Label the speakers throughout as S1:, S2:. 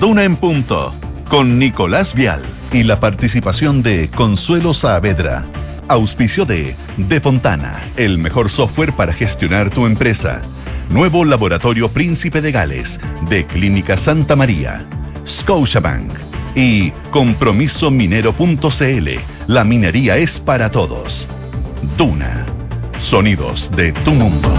S1: Duna en Punto, con Nicolás Vial y la participación de Consuelo Saavedra. Auspicio de De Fontana, el mejor software para gestionar tu empresa. Nuevo Laboratorio Príncipe de Gales, de Clínica Santa María. Scotiabank y compromisominero.cl. La minería es para todos. Duna. Sonidos de tu mundo.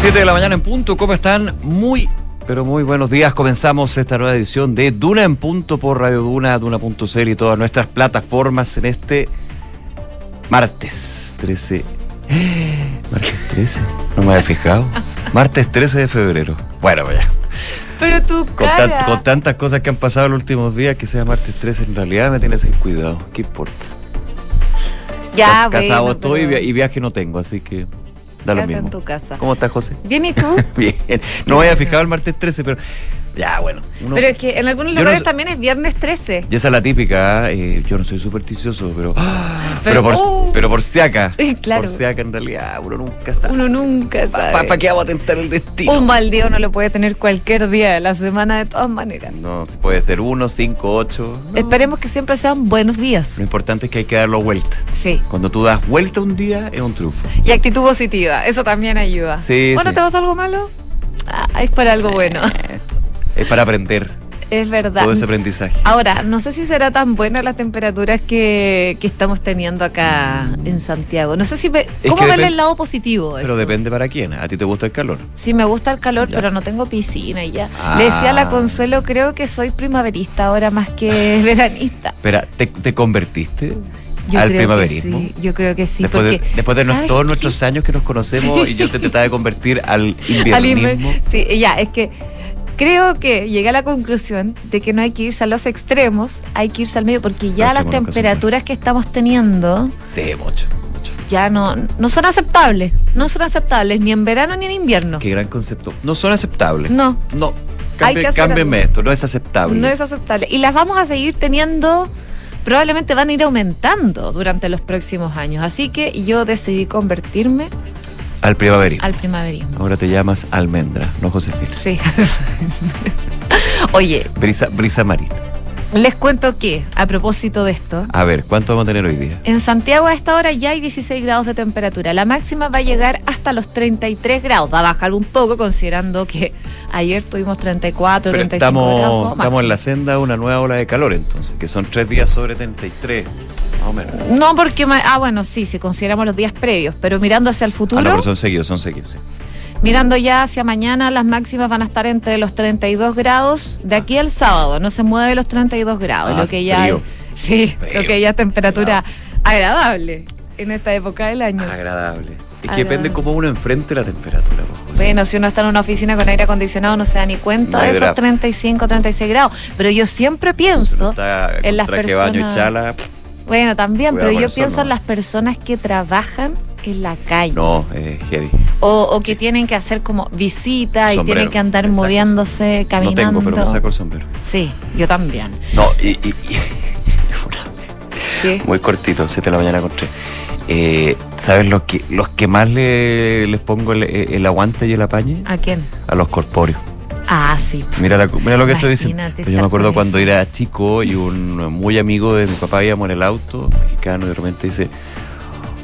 S2: 7 de la mañana en punto, ¿cómo están? Muy, pero muy buenos días. Comenzamos esta nueva edición de Duna en punto por Radio Duna, Duna.cl y todas nuestras plataformas en este martes 13. Martes 13, no me había fijado. Martes 13 de febrero. Bueno, vaya.
S3: Pero tú,
S2: Con, tan- con tantas cosas que han pasado en los últimos días, que sea martes 13, en realidad me tiene sin cuidado. ¿Qué importa?
S3: ya,
S2: Cas- Casado
S3: bueno,
S2: estoy
S3: pero
S2: y viaje no tengo, así que da lo mismo.
S3: en tu casa.
S2: ¿Cómo estás, José?
S3: Bien, ¿y tú?
S2: Bien. No me había fijado el martes 13, pero ya, bueno. uno-
S3: Pero es que en algunos
S2: no
S3: lugares también es viernes 13.
S2: Y esa es la típica, eh, yo no soy supersticioso, pero. pero,
S3: Pero,
S2: por,
S3: uh.
S2: pero por si acá.
S3: Claro.
S2: Por si acá, en realidad, uno nunca sabe.
S3: Uno nunca sabe.
S2: ¿Para qué vamos a tentar el destino?
S3: Un mal día uno lo puede tener cualquier día de la semana de todas maneras.
S2: No, puede ser uno, cinco, ocho. no.
S3: Esperemos que siempre sean buenos días.
S2: Lo importante es que hay que darlo vuelta.
S3: Sí.
S2: Cuando tú das vuelta un día, es un triunfo.
S3: Y actitud positiva, eso también ayuda.
S2: Sí,
S3: Bueno,
S2: sí.
S3: ¿te pasa algo malo? Ah, es para algo bueno.
S2: Es para aprender
S3: Es verdad.
S2: todo ese aprendizaje.
S3: Ahora, no sé si será tan buena las temperaturas que, que estamos teniendo acá en Santiago. No sé si
S2: Es
S3: cómo verle el lado positivo.
S2: Pero
S3: eso?
S2: depende para quién. ¿A ti te gusta el calor?
S3: Sí, me gusta el calor,
S2: Ya.
S3: pero no tengo piscina y ya.
S2: Ah.
S3: Le decía a la Consuelo, creo que soy primaverista ahora más que veranista.
S2: Espera, ¿te, te convertiste
S3: Yo
S2: al primaverismo?
S3: Sí, yo creo que sí.
S2: después,
S3: porque,
S2: de, después de nos-
S3: ¿sabes
S2: todos nuestros años que nos conocemos y yo te trataba de convertir al
S3: Al
S2: inviernismo.
S3: inver- Sí, ya, es que creo que llegué a la conclusión de que no hay que irse a los extremos, hay que irse al medio, porque ya las temperaturas que estamos teniendo
S2: Sí, mucho, mucho.
S3: ya no, no son aceptables. No son aceptables ni en verano ni en invierno.
S2: Qué gran concepto. No son aceptables.
S3: No,
S2: No. Cambie- cámbienme esto, no es aceptable.
S3: no es aceptable. Y las vamos a seguir teniendo, probablemente van a ir aumentando durante los próximos años. Así que yo decidí convertirme
S2: Al primaverismo.
S3: al primaverismo.
S2: Ahora te llamas almendra, no Josefina.
S3: Sí. Oye,
S2: Brisa, brisa marina.
S3: les cuento que, a propósito de esto,
S2: A ver, ¿cuánto vamos a tener hoy día?
S3: en Santiago a esta hora ya hay 16 grados de temperatura. La máxima va a llegar hasta los 33 grados. Va a bajar un poco considerando que ayer tuvimos 34,
S2: Pero
S3: 35
S2: estamos,
S3: grados.
S2: estamos en la senda de una nueva ola de calor entonces, que son tres días sobre 33, más o menos.
S3: No, porque. Ah, bueno, sí, si consideramos los días previos, pero mirando hacia el futuro.
S2: Ah, no, pero son seguidos, son seguidos. sí.
S3: Mirando ya hacia mañana, las máximas van a estar entre los 32 grados de aquí al sábado. No se mueve los 32 grados,
S2: Ah,
S3: lo que ya
S2: frío.
S3: es, sí,
S2: Frío.
S3: lo que ya es temperatura agradable en esta época del año.
S2: Agradable. Es que
S3: Agradable.
S2: depende cómo uno enfrente la temperatura. pues.
S3: Bueno, si uno está en una oficina con aire acondicionado no se da ni cuenta
S2: No
S3: de esos
S2: drama.
S3: 35, 36 grados. Pero yo siempre pienso, en las
S2: de baño y
S3: personas-
S2: chala,
S3: bueno, también,
S2: Cuidado
S3: pero yo pienso
S2: no.
S3: en las personas que trabajan en la calle.
S2: no, es heavy.
S3: O, o que tienen que hacer como visita y
S2: Sombrero,
S3: tienen que andar moviéndose,
S2: No
S3: caminando.
S2: tengo, pero me saco el sombrero.
S3: Sí, yo también.
S2: No, y, y- y-
S3: Sí.
S2: muy cortito, 7 de la mañana con 3. Eh, ¿Sabes los que, los que más le- les pongo el, el aguante y el apañe?
S3: ¿A quién?
S2: A los corpóreos.
S3: Ah, sí.
S2: Mira, la- mira lo que estoy diciendo. Pues yo me acuerdo cuando era chico y un muy amigo de mi papá íbamos en el auto, mexicano, y de repente dice,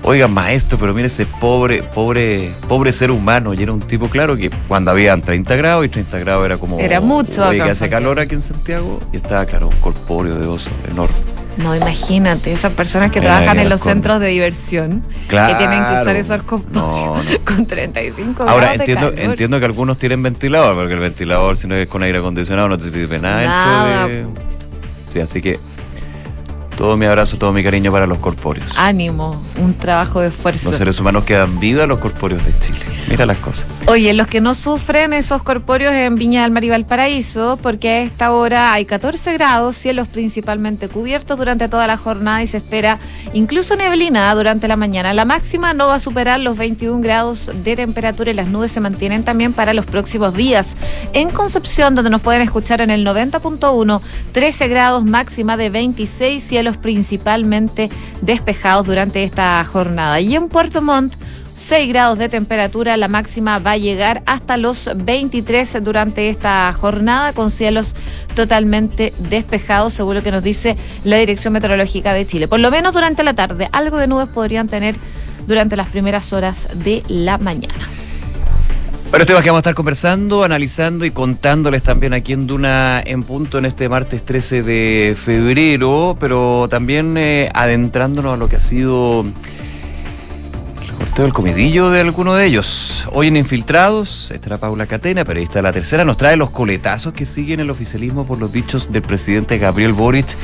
S2: oiga maestro, pero mire ese pobre, pobre, pobre ser humano. Y era un tipo, claro, que cuando habían 30 grados y 30 grados era como...
S3: Era mucho
S2: hace calor aquí en Santiago. Y estaba, claro, un corpóreo de oso enorme.
S3: No, imagínate, esas personas que trabajan en
S2: nos
S3: los
S2: con-
S3: centros de diversión
S2: Claro.
S3: que tienen que usar esos copos
S2: No, no.
S3: con 35
S2: Ahora,
S3: grados de
S2: entiendo,
S3: calor.
S2: entiendo que algunos tienen ventilador, porque el ventilador, si no es con aire acondicionado, no te sirve nada.
S3: Nada.
S2: de- Sí, así que todo mi abrazo, todo mi cariño para los corpóreos.
S3: Ánimo, un trabajo de esfuerzo.
S2: Los seres humanos que dan vida a los corpóreos de Chile. Mira las cosas.
S3: Oye, los que no sufren esos corpóreos en Viña del Mar y Valparaíso, porque a esta hora hay 14 grados, cielos principalmente cubiertos durante toda la jornada y se espera incluso neblina durante la mañana. La máxima no va a superar los 21 grados de temperatura y las nubes se mantienen también para los próximos días. En Concepción, donde nos pueden escuchar en el 90.1, 13 grados máxima de 26 cielos principalmente despejados durante esta jornada. Y en Puerto Montt, 6 grados de temperatura. La máxima va a llegar hasta los 23 durante esta jornada con cielos totalmente despejados, según lo que nos dice la Dirección Meteorológica de Chile. Por lo menos durante la tarde, algo de nubes podrían tener durante las primeras horas de la mañana.
S2: Bueno, temas que vamos a estar conversando, analizando y contándoles también aquí en Duna en punto en este martes 13 de febrero, pero también eh, adentrándonos a lo que ha sido el sorteo del comedillo de alguno de ellos. Hoy en Infiltrados estará Paula Catena, periodista de la tercera, nos trae los coletazos que siguen el oficialismo por los dichos del presidente Gabriel Boric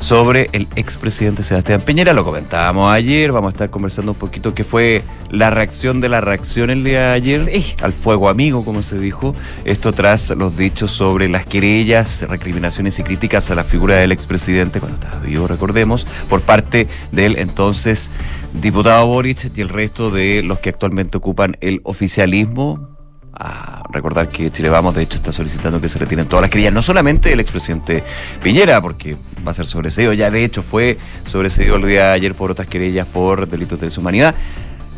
S2: sobre el expresidente Sebastián Piñera. Lo comentábamos ayer, vamos a estar conversando un poquito qué fue la reacción de la reacción el día de ayer al fuego amigo, como se dijo. Esto tras los dichos sobre las querellas, recriminaciones y críticas a la figura del expresidente, cuando estaba vivo, recordemos, por parte del entonces diputado Boric y el resto de los que actualmente ocupan el oficialismo a recordar que Chile Vamos, de hecho, está solicitando que se retiren todas las querellas, no solamente el expresidente Piñera, porque va a ser sobreseído, ya de hecho fue sobreseído el día de ayer por otras querellas por delitos de deshumanidad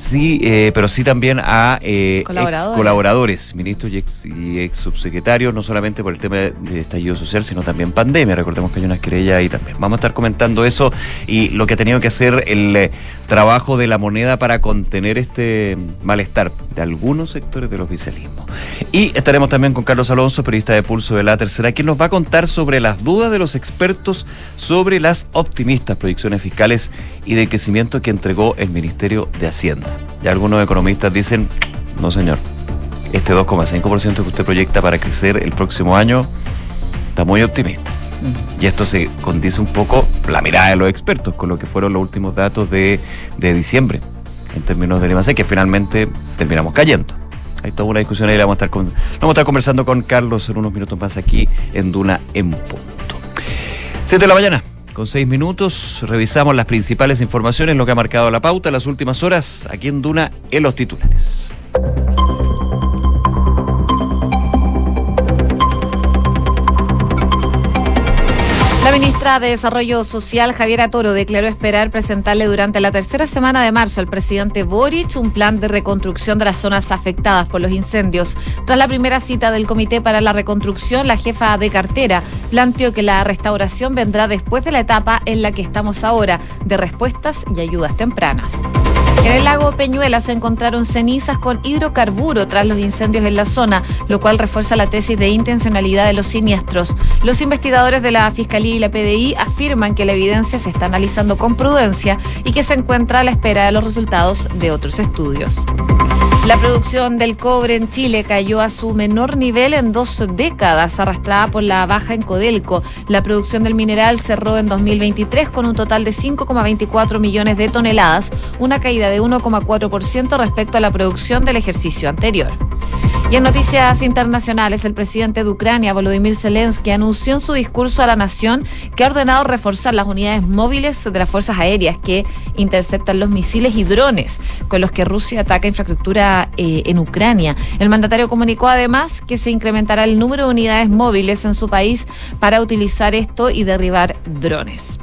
S2: Sí, eh, pero sí también a eh, ex colaboradores, ministros y ex, y ex, subsecretarios, no solamente por el tema de estallido social, sino también pandemia. Recordemos que hay unas querellas ahí también. Vamos a estar comentando eso y lo que ha tenido que hacer el eh, trabajo de la moneda para contener este malestar de algunos sectores del oficialismo. Y estaremos también con Carlos Alonso, periodista de Pulso de la Tercera, quien nos va a contar sobre las dudas de los expertos sobre las optimistas proyecciones fiscales y de crecimiento que entregó el Ministerio de Hacienda. Y algunos economistas dicen, no señor, este 2,5% que usted proyecta para crecer el próximo año está muy optimista. Y esto se condice un poco la mirada de los expertos con lo que fueron los últimos datos de, diciembre en términos de IMAC, que finalmente terminamos cayendo. Hay toda una discusión ahí, la vamos a estar, vamos a estar conversando con Carlos en unos minutos más aquí en Duna en punto. 7 de la mañana. Con seis minutos revisamos las principales informaciones, lo que ha marcado la pauta en las últimas horas aquí en Duna en los titulares.
S3: La ministra de Desarrollo Social, Javiera Toro, declaró esperar presentarle durante la tercera semana de marzo al presidente Boric un plan de reconstrucción de las zonas afectadas por los incendios. Tras la primera cita del Comité para la Reconstrucción, la jefa de cartera planteó que la restauración vendrá después de la etapa en la que estamos ahora, de respuestas y ayudas tempranas. En el lago Peñuela se encontraron cenizas con hidrocarburo tras los incendios en la zona, lo cual refuerza la tesis de intencionalidad de los siniestros. Los investigadores de la Fiscalía y la PDI afirman que la evidencia se está analizando con prudencia y que se encuentra a la espera de los resultados de otros estudios. La producción del cobre en Chile cayó a su menor nivel en dos décadas, arrastrada por la baja en Codelco. La producción del mineral cerró en 2023 con un total de 5,24 millones de toneladas, una caída de 1,4% respecto a la producción del ejercicio anterior. Y en noticias internacionales, el presidente de Ucrania, Volodymyr Zelensky, anunció en su discurso a la nación que ha ordenado reforzar las unidades móviles de las fuerzas aéreas que interceptan los misiles y drones con los que Rusia ataca infraestructura eh, en Ucrania. El mandatario comunicó además que se incrementará el número de unidades móviles en su país para utilizar esto y derribar drones.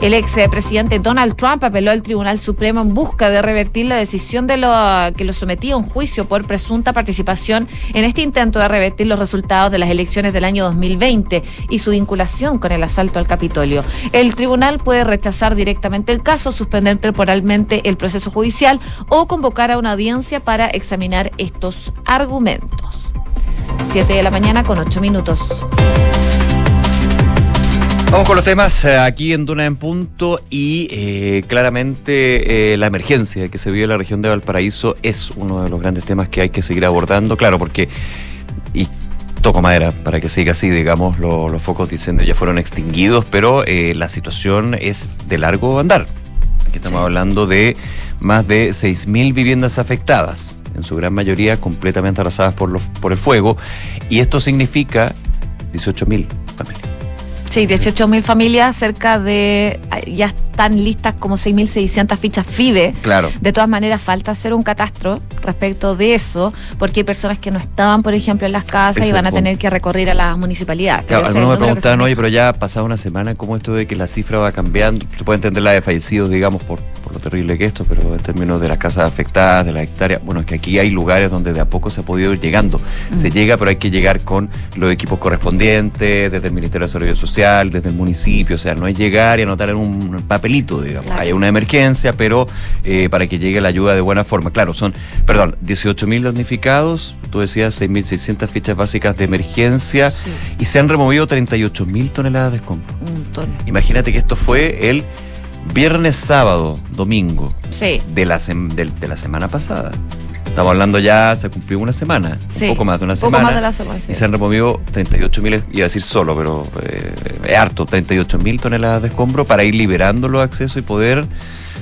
S3: El ex presidente Donald Trump apeló al Tribunal Supremo en busca de revertir la decisión de lo que lo sometía a un juicio por presunta participación en este intento de revertir los resultados de las elecciones del año 2020 y su vinculación con el asalto al Capitolio. El tribunal puede rechazar directamente el caso, suspender temporalmente el proceso judicial o convocar a una audiencia para examinar estos argumentos. Siete de la mañana con ocho minutos.
S2: Vamos con los temas eh, aquí en Duna en Punto y eh, claramente eh, la emergencia que se vive en la región de Valparaíso es uno de los grandes temas que hay que seguir abordando, claro, porque y toco madera para que siga así, digamos, los focos de incendio ya fueron extinguidos, pero la situación es de largo andar. Aquí estamos hablando de más de 6.000 viviendas afectadas, en su gran mayoría completamente arrasadas por, los, por el fuego, y esto significa 18.000 familias.
S3: Sí, 18.000 familias, cerca de. Ya están listas como 6.600 fichas FIBE.
S2: Claro.
S3: De todas maneras, falta hacer un catastro respecto de eso, porque hay personas que no estaban, por ejemplo, en las casas y van a tener que recorrer a las municipalidades.
S2: Claro, algunos me preguntaban, oye, pero ya ha pasado una semana, ¿cómo esto de que la cifra va cambiando? Se puede entender la de fallecidos, digamos, por, por lo terrible que esto, pero en términos de las casas afectadas, de las hectáreas, bueno, es que aquí hay lugares donde de a poco se ha podido ir llegando. Se llega, pero hay que llegar con los equipos correspondientes, desde el Ministerio de Desarrollo Social, desde el municipio, o sea, no es llegar y anotar en un papelito, digamos.
S3: Claro.
S2: Hay una emergencia, pero eh, para que llegue la ayuda de buena forma. Claro, son, perdón, 18.000 damnificados, tú decías 6.600 fichas básicas de emergencia
S3: Sí,
S2: y se han removido 38.000 toneladas de escombros.
S3: un montón.
S2: Imagínate que esto fue el viernes, sábado, domingo
S3: Sí,
S2: de la, sem- del- de la semana pasada. Estamos hablando ya, se cumplió una semana,
S3: sí.
S2: un poco más de una
S3: Poco
S2: semana.
S3: más de la semana, sí.
S2: Y se han removido 38 mil, iba a decir solo, pero eh, es harto, 38 mil toneladas de escombro para ir liberando los accesos y poder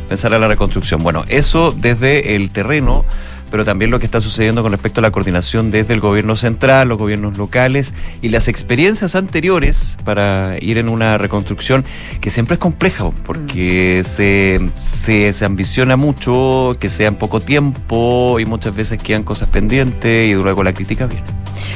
S2: pensar a la reconstrucción. Bueno, eso desde el terreno, pero también lo que está sucediendo con respecto a la coordinación desde el gobierno central, los gobiernos locales y las experiencias anteriores para ir en una reconstrucción que siempre es compleja, porque se, se, se ambiciona mucho, que sea en poco tiempo y muchas veces quedan cosas pendientes y luego la crítica viene.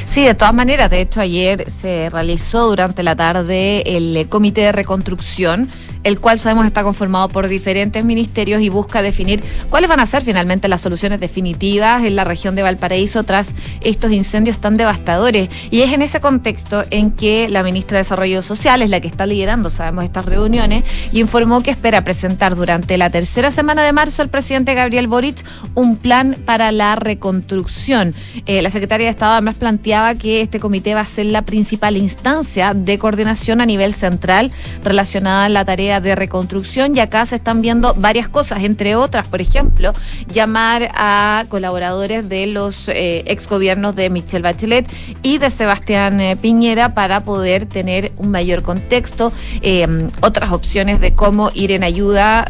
S3: Sí, de todas maneras, de hecho ayer se realizó durante la tarde el eh, comité de reconstrucción, el cual sabemos está conformado por diferentes ministerios y busca definir cuáles van a ser finalmente las soluciones definitivas en la región de Valparaíso tras estos incendios tan devastadores. Y es en ese contexto en que la ministra de Desarrollo Social es la que está liderando, sabemos, estas reuniones y informó que espera presentar durante la tercera semana de marzo al presidente Gabriel Boric un plan para la reconstrucción. Eh, la secretaria de Estado además planteaba que este comité va a ser la principal instancia de coordinación a nivel central relacionada a la tarea de reconstrucción y acá se están viendo varias cosas, entre otras, por ejemplo, llamar a colaboradores de los eh, exgobiernos de Michelle Bachelet y de Sebastián eh, Piñera para poder tener un mayor contexto, eh, otras opciones de cómo ir en ayuda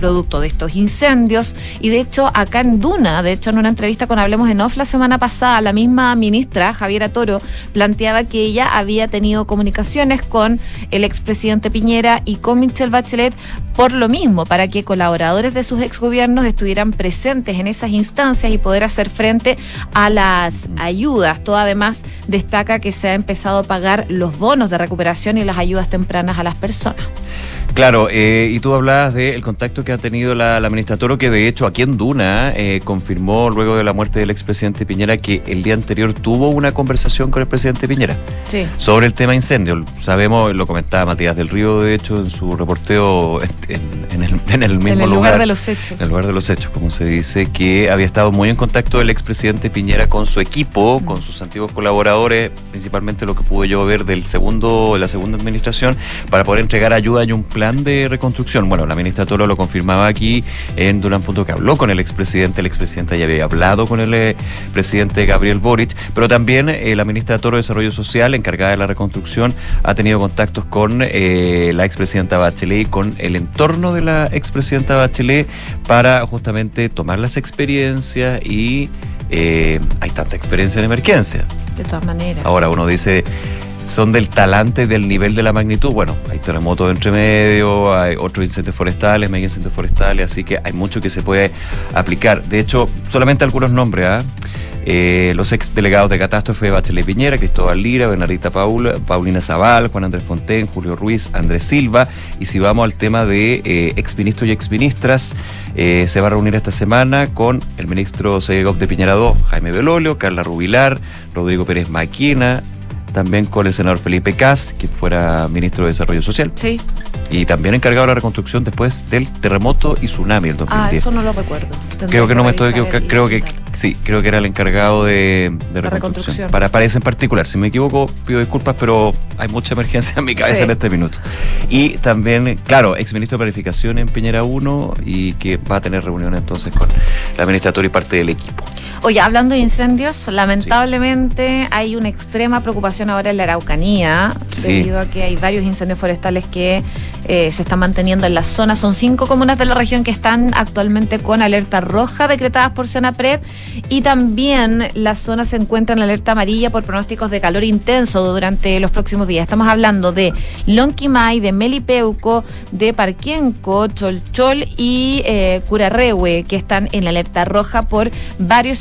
S3: producto de estos incendios. Y de hecho, acá en Duna, de hecho, en una entrevista con Hablemos en Off la semana pasada, la misma ministra, Javiera Toro, planteaba que ella había tenido comunicaciones con el expresidente Piñera y con Michelle Bachelet por lo mismo, para que colaboradores de sus exgobiernos estuvieran presentes en esas instancias y poder hacer frente a las ayudas. Todo además destaca que se ha empezado a pagar los bonos de recuperación y las ayudas tempranas a las personas.
S2: Claro, eh, y tú hablabas del contacto que ha tenido la, la ministra Toro, que de hecho aquí en Duna eh, confirmó luego de la muerte del expresidente Piñera que el día anterior tuvo una conversación con el presidente Piñera
S3: Sí.
S2: sobre el tema incendio. Sabemos, lo comentaba Matías del Río, de hecho, en su reporteo en, en el, en el mismo
S3: En el lugar de los hechos.
S2: en el lugar de los hechos, como se dice, que había estado muy en contacto el expresidente Piñera con su equipo, con sus antiguos colaboradores, principalmente lo que pude yo ver del segundo, de la segunda administración, para poder entregar ayuda y un plan de reconstrucción. Bueno, la ministra Toro lo confirmaba aquí en Durán.que que habló con el expresidente, el expresidente ya había hablado con el eh, presidente Gabriel Boric, pero también eh, la ministra Toro de Desarrollo Social, encargada de la reconstrucción, ha tenido contactos con eh, la expresidenta Bachelet y con el entorno de la expresidenta Bachelet para justamente tomar las experiencias y eh, hay tanta experiencia en emergencia.
S3: De todas maneras.
S2: Ahora uno dice, son del talante, del nivel de la magnitud. Bueno, hay terremotos entre medio, hay otros incendios forestales, mega incendios forestales, así que hay mucho que se puede aplicar. De hecho, solamente algunos nombres, ¿ah? Eh, los ex delegados de catástrofe Bachelet Piñera, Cristóbal Lira, Bernardita Paula, Paulina Zaval, Juan Andrés Fonten, Julio Ruiz, Andrés Silva. Y si vamos al tema de eh, exministros y exministras, eh, se va a reunir esta semana con el ministro Segov de Piñera II, Jaime Belolio, Carla Rubilar, Rodrigo Pérez Maquina, también con el senador Felipe Cas, que fuera ministro de Desarrollo Social,
S3: Sí.
S2: y también encargado de la reconstrucción después del terremoto y tsunami del 2010.
S3: Ah, eso no lo recuerdo.
S2: Creo que no me estoy equivocando, creo que sí, creo que era el encargado de, de reconstrucción.
S3: reconstrucción.
S2: Para, para ese en particular, si me equivoco, pido disculpas, pero hay mucha emergencia en mi cabeza
S3: Sí.
S2: en este minuto. Y también, claro, ex ministro de Planificación en Piñera 1 y que va a tener reuniones entonces con la ministra Tori y parte del equipo.
S3: Oye, hablando de incendios, lamentablemente hay una extrema preocupación ahora en la Araucanía,
S2: Sí.
S3: debido a que hay varios incendios forestales que eh, se están manteniendo en la zona. Son cinco comunas de la región que están actualmente con alerta roja decretadas por Senapred y también la zona se encuentra en alerta amarilla por pronósticos de calor intenso durante los próximos días. Estamos hablando de Lonquimay, de Melipeuco, de Parquienco, Cholchol y eh, Curarrehue, que están en alerta roja por varios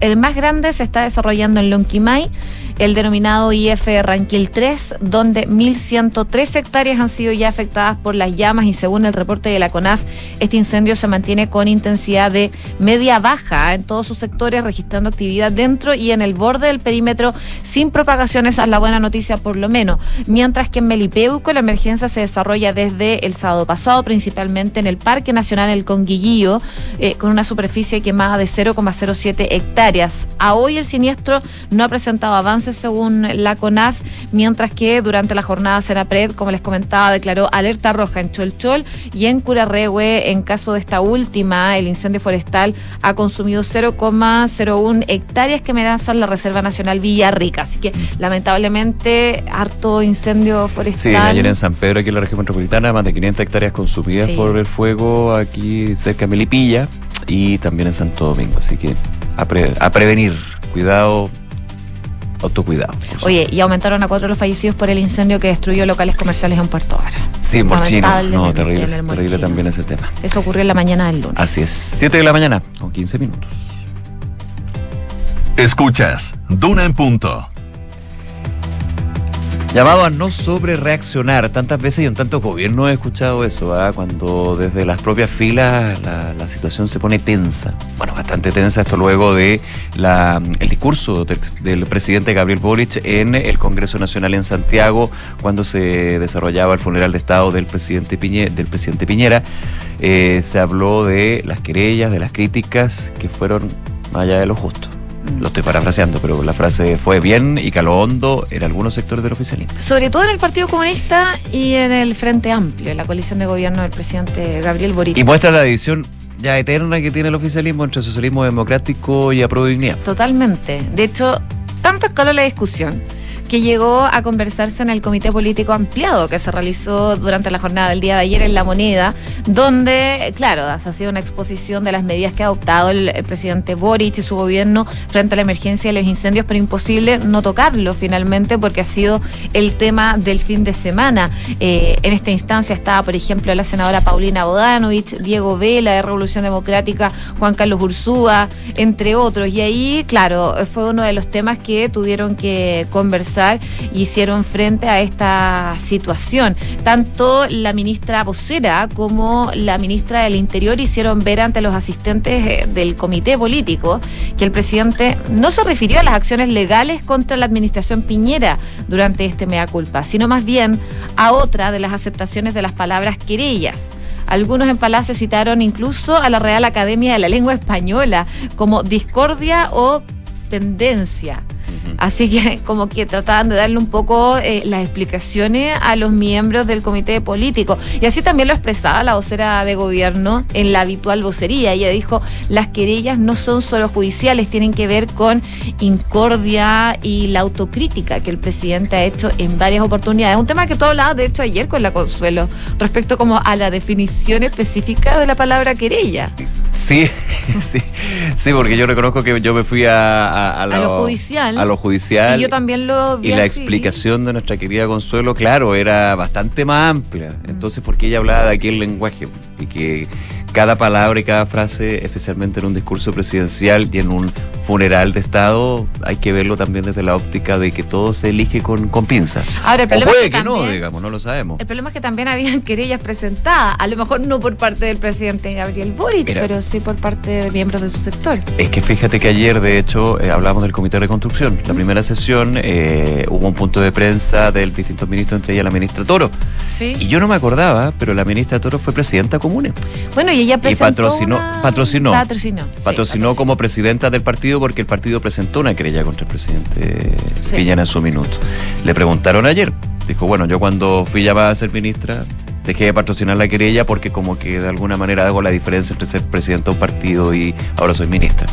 S3: El más grande se está desarrollando en Lonquimay, el denominado IF Ranquil 3, donde 1.103 hectáreas han sido ya afectadas por las llamas y según el reporte de la CONAF, este incendio se mantiene con intensidad de media-baja en todos sus sectores, registrando actividad dentro y en el borde del perímetro sin propagaciones, es la buena noticia por lo menos. Mientras que en Melipeuco la emergencia se desarrolla desde el sábado pasado, principalmente en el Parque Nacional El Conguillío, eh, con una superficie quemada de 0,07 hectáreas. A hoy el siniestro no ha presentado avances según la CONAF, mientras que durante la jornada Senapred, como les comentaba, declaró alerta roja en Cholchol y en Curarrehue. En caso de esta última, el incendio forestal ha consumido 0,01 hectáreas que amenazan la Reserva Nacional Villarrica. Así que lamentablemente harto incendio forestal.
S2: Sí, ayer en San Pedro, aquí en la región metropolitana, más de 500 hectáreas consumidas
S3: Sí.
S2: por el fuego aquí cerca de Melipilla y también en Santo Domingo. Así que a, pre- a prevenir, cuidado, autocuidado.
S3: Oye, y aumentaron a cuatro los fallecidos por el incendio que destruyó locales comerciales en Puerto Vara.
S2: sí, Morchino. No, terrible,
S3: en el
S2: terrible también ese tema.
S3: Eso ocurrió en la mañana del lunes.
S2: Así es, 7 de la mañana, con 15 minutos.
S1: Escuchas Duna en punto.
S2: Llamado a no sobre reaccionar. Tantas veces y en tantos gobiernos he escuchado eso, ¿ah? cuando desde las propias filas la, situación se pone tensa. Bueno, bastante tensa esto luego de la, el discurso del, del presidente Gabriel Boric en el Congreso Nacional en Santiago, cuando se desarrollaba el funeral de Estado del presidente, Piñe- del presidente Piñera. Eh, se habló de las querellas, de las críticas que fueron más allá de lo justo. Lo estoy parafraseando, pero la frase fue bien y caló hondo en algunos sectores del oficialismo.
S3: Sobre todo en el Partido Comunista y en el Frente Amplio, en la coalición de gobierno del presidente Gabriel Boric.
S2: Y muestra la división ya eterna que tiene el oficialismo entre socialismo democrático y apruebo dignidad.
S3: Totalmente. De hecho, tanto escaló la discusión que llegó a conversarse en el comité político ampliado que se realizó durante la jornada del día de ayer en La Moneda, donde, claro, ha sido una exposición de las medidas que ha adoptado el, el presidente Boric y su gobierno frente a la emergencia de los incendios, pero imposible no tocarlo finalmente porque ha sido el tema del fin de semana. Eh, en esta instancia estaba, por ejemplo, la senadora Paulina Bodanovich, Diego Vela de Revolución Democrática, Juan Carlos Ursúa, entre otros. Y ahí, claro, fue uno de los temas que tuvieron que conversar y hicieron frente a esta situación. Tanto la ministra vocera como la ministra del Interior hicieron ver ante los asistentes eh, del comité político que el presidente no se refirió a las acciones legales contra la administración Piñera durante este mea culpa, sino más bien a otra de las aceptaciones de las palabras querellas. Algunos en Palacio citaron incluso a la Real Academia de la Lengua Española como discordia o pendencia. Así que como que trataban de darle un poco eh, las explicaciones a los miembros del comité político. Y así también lo expresaba la vocera de gobierno en la habitual vocería. Ella dijo, las querellas no son solo judiciales, tienen que ver con incordia y la autocrítica que el presidente ha hecho en varias oportunidades. Un tema que tú hablabas, de hecho, ayer con la Consuelo, respecto como a la definición específica de la palabra querella.
S2: Sí, sí, sí, porque yo reconozco que yo me fui a, a,
S3: A lo judicial.
S2: A lo judicial.
S3: Y yo también lo vi
S2: Y la
S3: así.
S2: explicación de nuestra querida Consuelo, claro, era bastante más amplia. Entonces, porque ella hablaba de aquel lenguaje y que cada palabra y cada frase, especialmente en un discurso presidencial y en un funeral de Estado, hay que verlo también desde la óptica de que todo se elige con, con pinza.
S3: Ahora, el
S2: O
S3: problema
S2: puede
S3: es
S2: que,
S3: que
S2: no, digamos, no lo sabemos.
S3: El problema es que también habían querellas presentadas, a lo mejor no por parte del presidente Gabriel Boric,
S2: Mira.
S3: pero sí por parte de miembros de su sector.
S2: Es que fíjate que ayer, de hecho, eh, hablamos del Comité de Reconstrucción. La primera sesión eh, hubo un punto de prensa del distintos ministros, entre ellas la ministra Toro.
S3: Sí.
S2: Y yo no me acordaba, pero la ministra Toro fue presidenta común.
S3: Bueno, y ella presentó
S2: patrocinó-
S3: una-
S2: patrocinó.
S3: Patrocinó. sí,
S2: Patrocinó como presidenta del partido porque el partido presentó una querella contra el presidente
S3: Sí.
S2: Piñera en su minuto. Le preguntaron ayer. Dijo, bueno, yo cuando fui llamada a ser ministra dejé de patrocinar la querella porque como que de alguna manera hago la diferencia entre ser presidente de un partido y ahora soy ministra.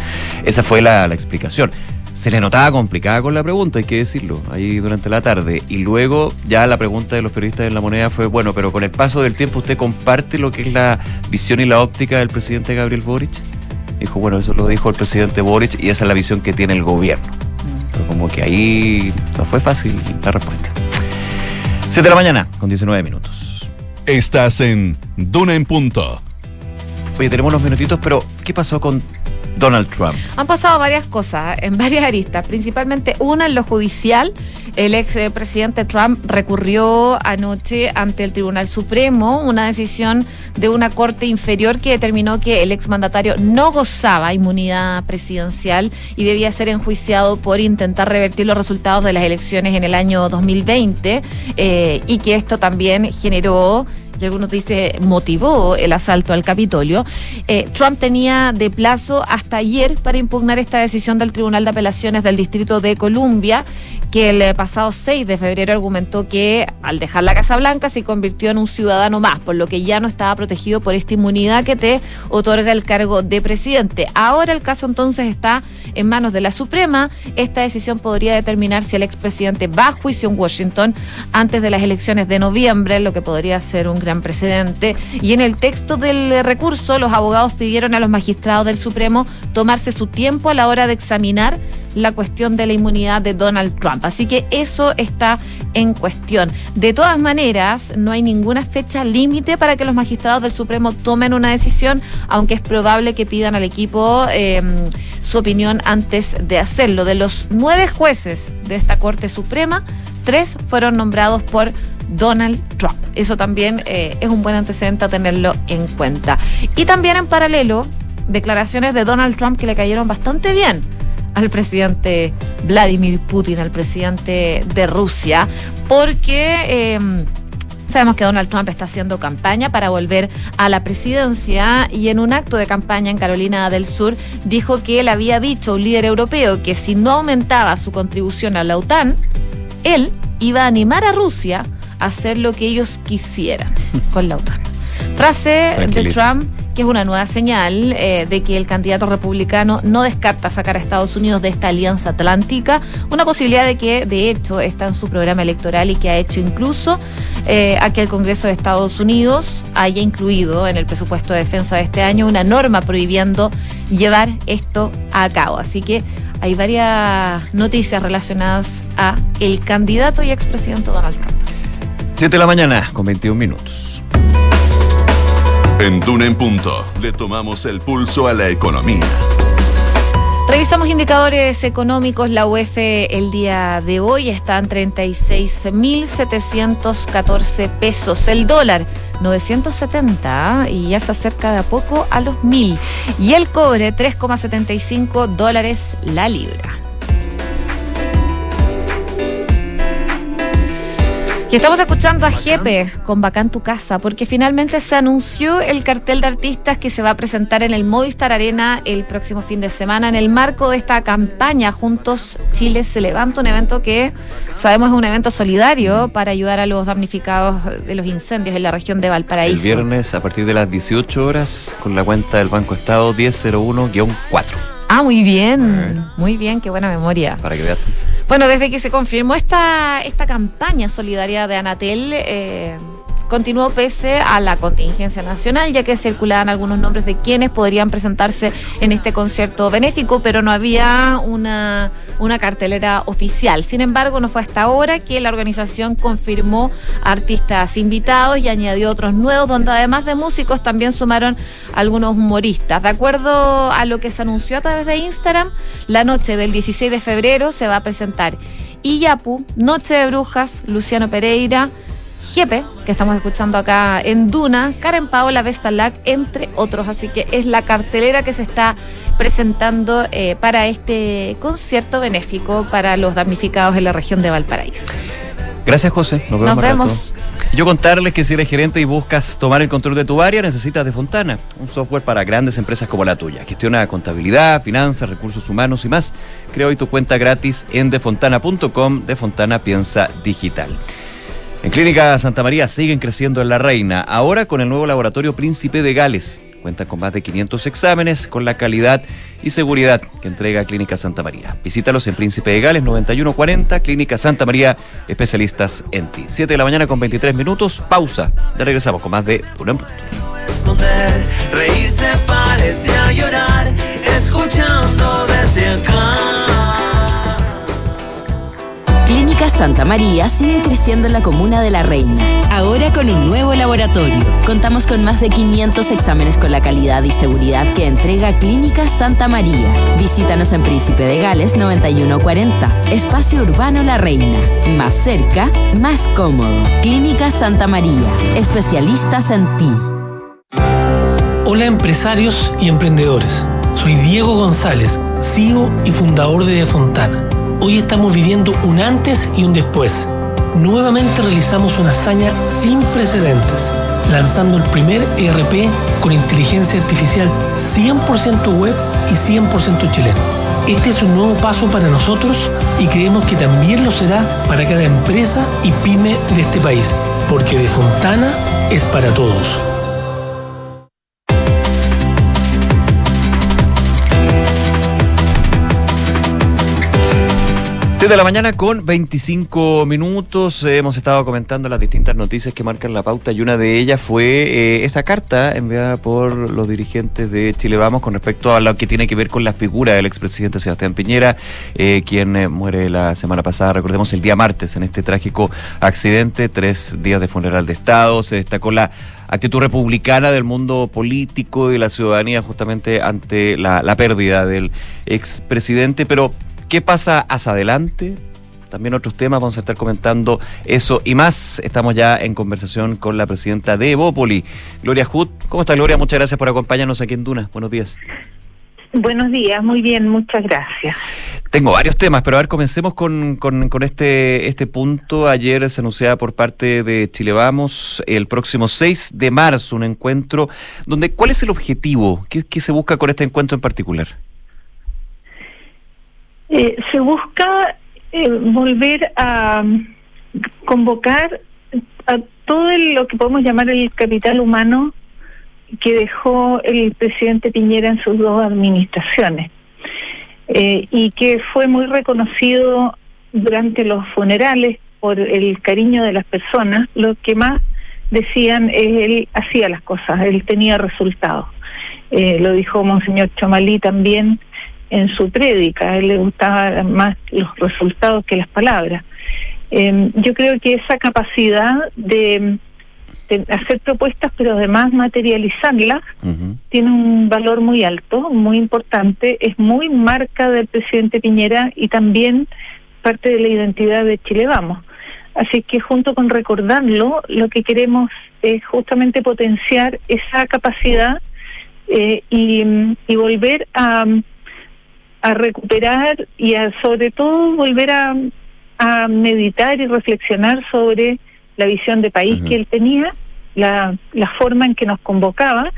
S2: Esa fue la, la explicación. Se le notaba complicada con la pregunta, hay que decirlo, ahí durante la tarde. Y luego ya la pregunta de los periodistas en la moneda fue, bueno, pero con el paso del tiempo usted comparte lo que es la visión y la óptica del presidente Gabriel Boric. Dijo, bueno, eso lo dijo el presidente Boric y esa es la visión que tiene el gobierno. Pero como que ahí no fue fácil la respuesta. 7 de la mañana, con 19 minutos.
S1: Estás en Duna en Punto.
S2: Oye, tenemos unos minutitos, pero ¿qué pasó con Donald Trump?
S3: Han pasado varias cosas en varias aristas, principalmente una en lo judicial. El ex eh, presidente Trump recurrió anoche ante el Tribunal Supremo una decisión de una corte inferior que determinó que el ex mandatario no gozaba inmunidad presidencial y debía ser enjuiciado por intentar revertir los resultados de las elecciones en el año 2020 eh, y que esto también generó y algunos dicen motivó el asalto al Capitolio. Eh, Trump tenía de plazo hasta ayer para impugnar esta decisión del Tribunal de Apelaciones del Distrito de Columbia, que el pasado 6 de febrero argumentó que al dejar la Casa Blanca se convirtió en un ciudadano más, por lo que ya no estaba protegido por esta inmunidad que te otorga el cargo de presidente. Ahora el caso entonces está en manos de la Suprema. Esta decisión podría determinar si el expresidente va a juicio en Washington antes de las elecciones de noviembre, lo que podría ser un gran precedente. Y en el texto del recurso, los abogados pidieron a los magistrados del Supremo tomarse su tiempo a la hora de examinar la cuestión de la inmunidad de Donald Trump. Así que eso está en cuestión. De todas maneras, no hay ninguna fecha límite para que los magistrados del Supremo tomen una decisión, aunque es probable que pidan al equipo eh, su opinión antes de hacerlo. De los nueve jueces de esta Corte Suprema, tres fueron nombrados por Donald Trump. Eso también eh, es un buen antecedente a tenerlo en cuenta. Y también en paralelo, declaraciones de Donald Trump que le cayeron bastante bien al presidente Vladimir Putin, al presidente de Rusia, porque... Eh, Sabemos que Donald Trump está haciendo campaña para volver a la presidencia y en un acto de campaña en Carolina del Sur dijo que él había dicho a un líder europeo que si no aumentaba su contribución a la OTAN, él iba a animar a Rusia a hacer lo que ellos quisieran con la OTAN. Frase de. Trump que es una nueva señal eh, de que el candidato republicano no descarta sacar a Estados Unidos de esta alianza atlántica, una posibilidad de que de hecho está en su programa electoral y que ha hecho incluso eh, a que el Congreso de Estados Unidos haya incluido en el presupuesto de defensa de este año una norma prohibiendo llevar esto a cabo. Así que hay varias noticias relacionadas a el candidato y expresidente Donald Trump.
S2: 7 de la mañana, con 21 minutos.
S1: En Duna en Punto le tomamos el pulso a la economía.
S3: Revisamos indicadores económicos. La UEF el día de hoy está en 36.714 pesos. El dólar 970 y ya se acerca de a poco a los 1.000. Y el cobre 3,75 dólares la libra. Y estamos escuchando a Jepe con Bacán tu casa, porque finalmente se anunció el cartel de artistas que se va a presentar en el Movistar Arena el próximo fin de semana en el marco de esta campaña Juntos Chile se levanta, un evento que sabemos es un evento solidario para ayudar a los damnificados de los incendios en la región de
S2: El
S3: Valparaíso.
S2: viernes a partir de las 18 horas con la cuenta del Banco Estado 1001-4
S3: Ah, muy bien, muy bien, qué buena memoria.
S2: para que veas. tú.
S3: Bueno, desde que se confirmó esta, esta campaña solidaria de Anatel, eh, continuó pese a la contingencia nacional, ya que circulaban algunos nombres de quienes podrían presentarse en este concierto benéfico, pero no había una, una cartelera oficial. Sin embargo, no fue hasta ahora que la organización confirmó artistas invitados y añadió otros nuevos, donde además de músicos también sumaron algunos humoristas. De acuerdo a lo que se anunció a través de Instagram, la noche del 16 de febrero se va a presentar Iyapu, Noche de Brujas, Luciano Pereira, Jepe, que estamos escuchando acá en Duna, Karen Paola Vestalac, entre otros. Así que es la cartelera que se está presentando eh, para este concierto benéfico para los damnificados en la región de Valparaíso.
S2: Gracias, José. Nos vemos.
S3: Nos vemos.
S2: Yo contarles que si eres gerente y buscas tomar el control de tu área, necesitas de Fontana, un software para grandes empresas como la tuya. Gestiona contabilidad, finanzas, recursos humanos y más. Crea hoy tu cuenta gratis en defontana.com. De Fontana piensa digital. En Clínica Santa María siguen creciendo en La Reina, ahora con el nuevo laboratorio Príncipe de Gales. Cuenta con más de 500 exámenes con la calidad y seguridad que entrega Clínica Santa María. Visítalos en Príncipe de Gales 9140, Clínica Santa María, especialistas en ti. 7 de la mañana con 23 minutos, pausa. Ya regresamos con más de Uno en Reírse parece llorar, escuchando
S4: Clínica Santa María sigue creciendo en la comuna de La Reina, ahora con un nuevo laboratorio. Contamos con más de 500 exámenes con la calidad y seguridad que entrega Clínica Santa María. Visítanos en Príncipe de Gales 9140, Espacio Urbano La Reina. Más cerca, más cómodo. Clínica Santa María, especialistas en ti.
S5: Hola empresarios y emprendedores. Soy Diego González, CEO y fundador de Fontana Hoy estamos viviendo un antes y un después. Nuevamente realizamos una hazaña sin precedentes, lanzando el primer ERP con inteligencia artificial 100% web y 100% chileno. Este es un nuevo paso para nosotros y creemos que también lo será para cada empresa y pyme de este país, porque de Fontana es para todos.
S2: 7 de la mañana con 25 minutos. Eh, hemos estado comentando las distintas noticias que marcan la pauta y una de ellas fue eh, esta carta enviada por los dirigentes de Chile Vamos con respecto a lo que tiene que ver con la figura del expresidente Sebastián Piñera, eh, quien muere la semana pasada, recordemos el día martes, en este trágico accidente, tres días de funeral de Estado. Se destacó la actitud republicana del mundo político y la ciudadanía justamente ante la, la pérdida del expresidente, pero ¿Qué pasa hacia adelante? También otros temas, vamos a estar comentando eso y más. Estamos ya en conversación con la presidenta de Evópoli, Gloria Hood. ¿Cómo está Gloria? Muchas gracias por acompañarnos aquí en Duna. Buenos días.
S6: Buenos días, muy bien, muchas gracias.
S2: Tengo varios temas, pero a ver, comencemos con, con, este, este punto. Ayer se anunciaba por parte de Chile Vamos el próximo 6 de marzo un encuentro donde, ¿cuál es el objetivo? ¿Qué, qué se busca con este encuentro en particular?
S6: Eh, se busca eh, volver a convocar a todo lo que podemos llamar el capital humano que dejó el presidente Piñera en sus dos administraciones eh, y que fue muy reconocido durante los funerales por el cariño de las personas. Lo que más decían es él hacía las cosas, él tenía resultados. lo dijo Monseñor Chomalí también en su prédica, a él le gustaban más los resultados que las palabras. Em, yo creo que esa capacidad de, hacer propuestas, pero además materializarlas, tiene un valor muy alto, muy importante, es muy marca del presidente Piñera y también parte de la identidad de Chile Vamos. Así que junto con recordarlo, lo que queremos es justamente potenciar esa capacidad eh, y, y volver a a recuperar y a sobre todo volver a, a meditar y reflexionar sobre la visión de país que él tenía, la, la forma en que nos convocaba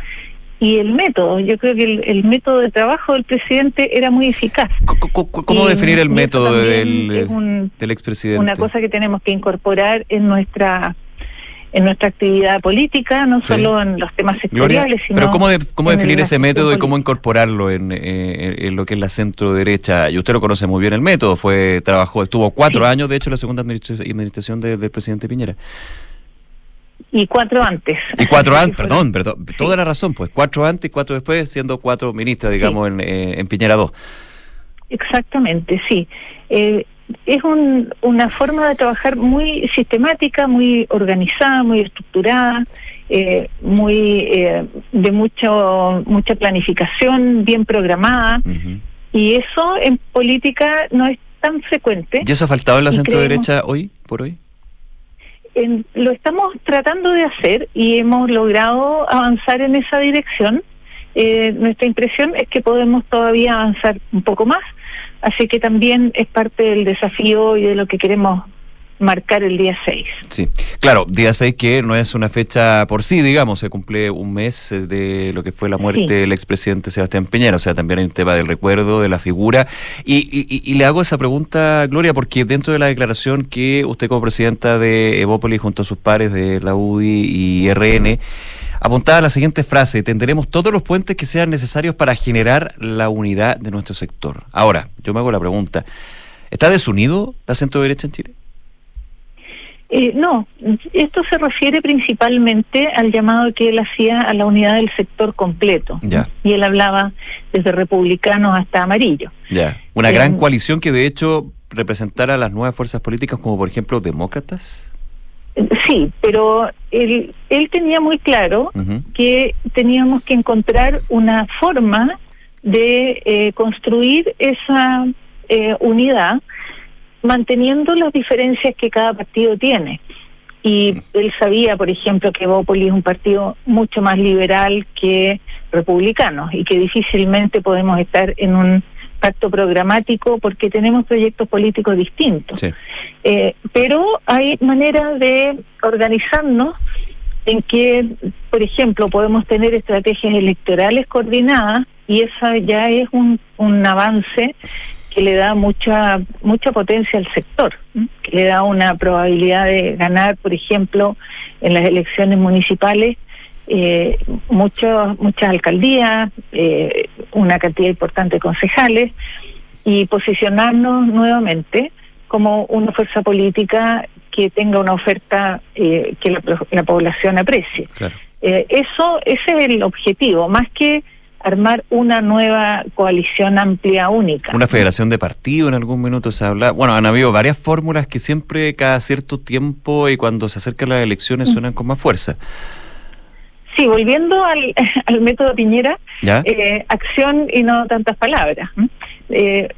S6: y el método. Yo creo que el, método de trabajo del presidente era muy eficaz.
S2: ¿Cómo, definir el método del, del expresidente?
S6: Una cosa que tenemos que incorporar en nuestra en nuestra actividad política, no solo en los temas sectoriales,
S2: sino Pero ¿cómo, cómo definir ese método y cómo incorporarlo en, eh, en, lo que es la centro derecha? Y usted lo conoce muy bien el método, fue trabajó, estuvo cuatro años, de hecho, la segunda administración del presidente Piñera.
S6: Y cuatro antes.
S2: Y cuatro antes, perdón, perdón, toda la razón, pues cuatro antes y cuatro después, siendo cuatro ministras, digamos, en, eh, en Piñera 2.
S6: Exactamente, sí. Eh, es un, una forma de trabajar muy sistemática, muy organizada, muy estructurada, eh, muy eh, de mucho mucha planificación, bien programada. Y eso en política no es tan frecuente.
S2: ¿Y eso ha faltado en la centro derecha hoy, por hoy?
S6: lo estamos tratando de hacer y hemos logrado avanzar en esa dirección. Eh, nuestra impresión es que podemos todavía avanzar un poco más Así que también es parte del desafío y de lo que queremos marcar el día 6.
S2: Sí, claro, día 6 que no es una fecha por sí, digamos, se cumple un mes eh, de lo que fue la muerte del expresidente Sebastián Peñera, o sea, también hay un tema del recuerdo, de la figura. Y, le hago esa pregunta, Gloria, porque dentro de la declaración que usted como presidenta de Evópolis junto a sus pares de la UDI y RN, apuntaba la siguiente frase, tendremos todos los puentes que sean necesarios para generar la unidad de nuestro sector. Ahora, yo me hago la pregunta, ¿está desunido la centro derecha en Chile?
S6: Eh, no, esto se refiere principalmente al llamado que él hacía a la unidad del sector completo.
S2: Ya.
S6: Y él hablaba desde republicanos hasta amarillo.
S2: Ya. Una gran eh, coalición que de hecho representara a las nuevas fuerzas políticas como por ejemplo demócratas.
S6: Sí, pero él, él tenía muy claro que teníamos que encontrar una forma de eh, construir esa unidad manteniendo las diferencias que cada partido tiene. Y él sabía, por ejemplo, que Bópoli es un partido mucho más liberal que republicano y que difícilmente podemos estar en un pacto programático porque tenemos proyectos políticos distintos. Eh, pero hay maneras de organizarnos en que, por ejemplo, podemos tener estrategias electorales coordinadas y esa ya es un, un avance que le da mucha mucha potencia al sector, que le da una probabilidad de ganar, por ejemplo, en las elecciones municipales eh, muchas alcaldías, eh, una cantidad importante de concejales y posicionarnos nuevamente como una fuerza política que tenga una oferta eh, que la, población aprecie. Eh, eso ese es el objetivo, más que armar una nueva coalición amplia única.
S2: Una federación de partidos en algún minuto se habla. Bueno, han habido varias fórmulas que siempre cada cierto tiempo y cuando se acercan las elecciones suenan con más fuerza.
S6: Sí, volviendo al, al método Piñera, eh, acción y no tantas palabras. Eh,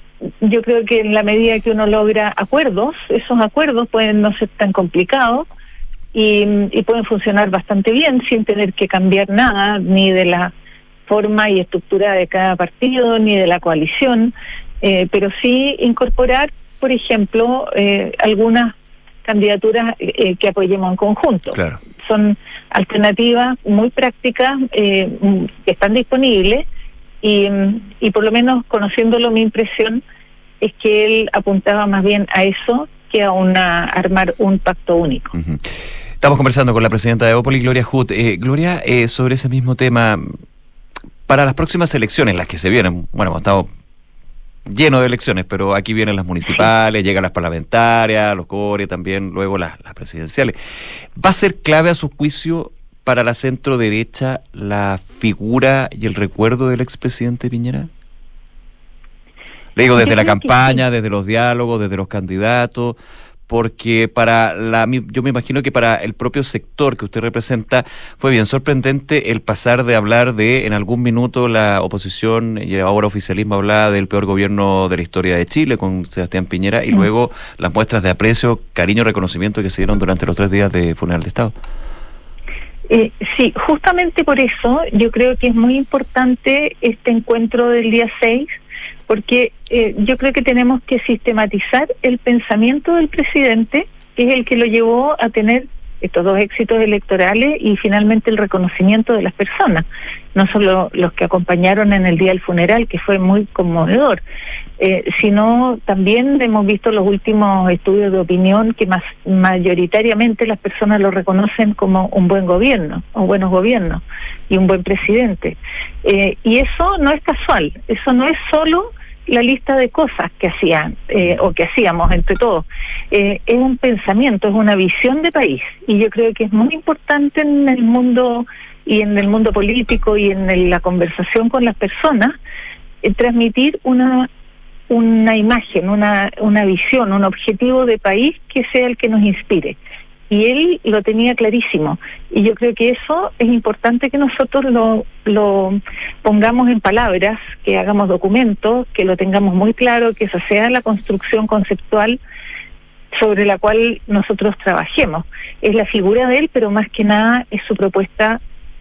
S6: yo creo que en la medida que uno logra acuerdos, esos acuerdos pueden no ser tan complicados y, y pueden funcionar bastante bien sin tener que cambiar nada ni de la forma y estructura de cada partido ni de la coalición, eh, pero sí incorporar, por ejemplo, eh, algunas candidaturas eh, que apoyemos en conjunto. Son alternativas muy prácticas que están disponibles y, y por lo menos conociéndolo mi impresión es que él apuntaba más bien a eso que a una armar un pacto único.
S2: Estamos conversando con la presidenta de Opoli, Gloria Hut. Gloria, sobre ese mismo tema, para las próximas elecciones, las que se vienen, bueno, hemos estado lleno de elecciones, pero aquí vienen las municipales, llegan las parlamentarias, los core también, luego las, presidenciales. ¿Va a ser clave a su juicio para la centro derecha la figura y el recuerdo del expresidente Piñera? Le digo, desde la campaña, desde los diálogos, desde los candidatos, porque para la yo me imagino que para el propio sector que usted representa fue bien sorprendente el pasar de hablar de en algún minuto la oposición y ahora oficialismo hablaba del peor gobierno de la historia de Chile con Sebastián Piñera y mm. luego las muestras de aprecio, cariño, reconocimiento que se dieron durante los tres días de funeral de Estado.
S6: Eh, sí, justamente por eso yo creo que es muy importante este encuentro del día 6 porque eh, yo creo que tenemos que sistematizar el pensamiento del presidente, que es el que lo llevó a tener estos dos éxitos electorales y finalmente el reconocimiento de las personas, no solo los que acompañaron en el día del funeral, que fue muy conmovedor, eh, sino también hemos visto los últimos estudios de opinión que más mayoritariamente las personas lo reconocen como un buen gobierno, o buenos gobiernos y un buen presidente. Eh, y eso no es casual, eso no es solo la lista de cosas que hacían eh, o que hacíamos entre todos. Eh, es un pensamiento, es una visión de país y yo creo que es muy importante en el mundo y en el mundo político y en la conversación con las personas eh, transmitir una una imagen, una, una visión, un objetivo de país que sea el que nos inspire y él lo tenía clarísimo. Y yo creo que eso es importante que nosotros lo, lo pongamos en palabras, que hagamos documentos, que lo tengamos muy claro, que esa sea la construcción conceptual sobre la cual nosotros trabajemos. Es la figura de él, pero más que nada es su propuesta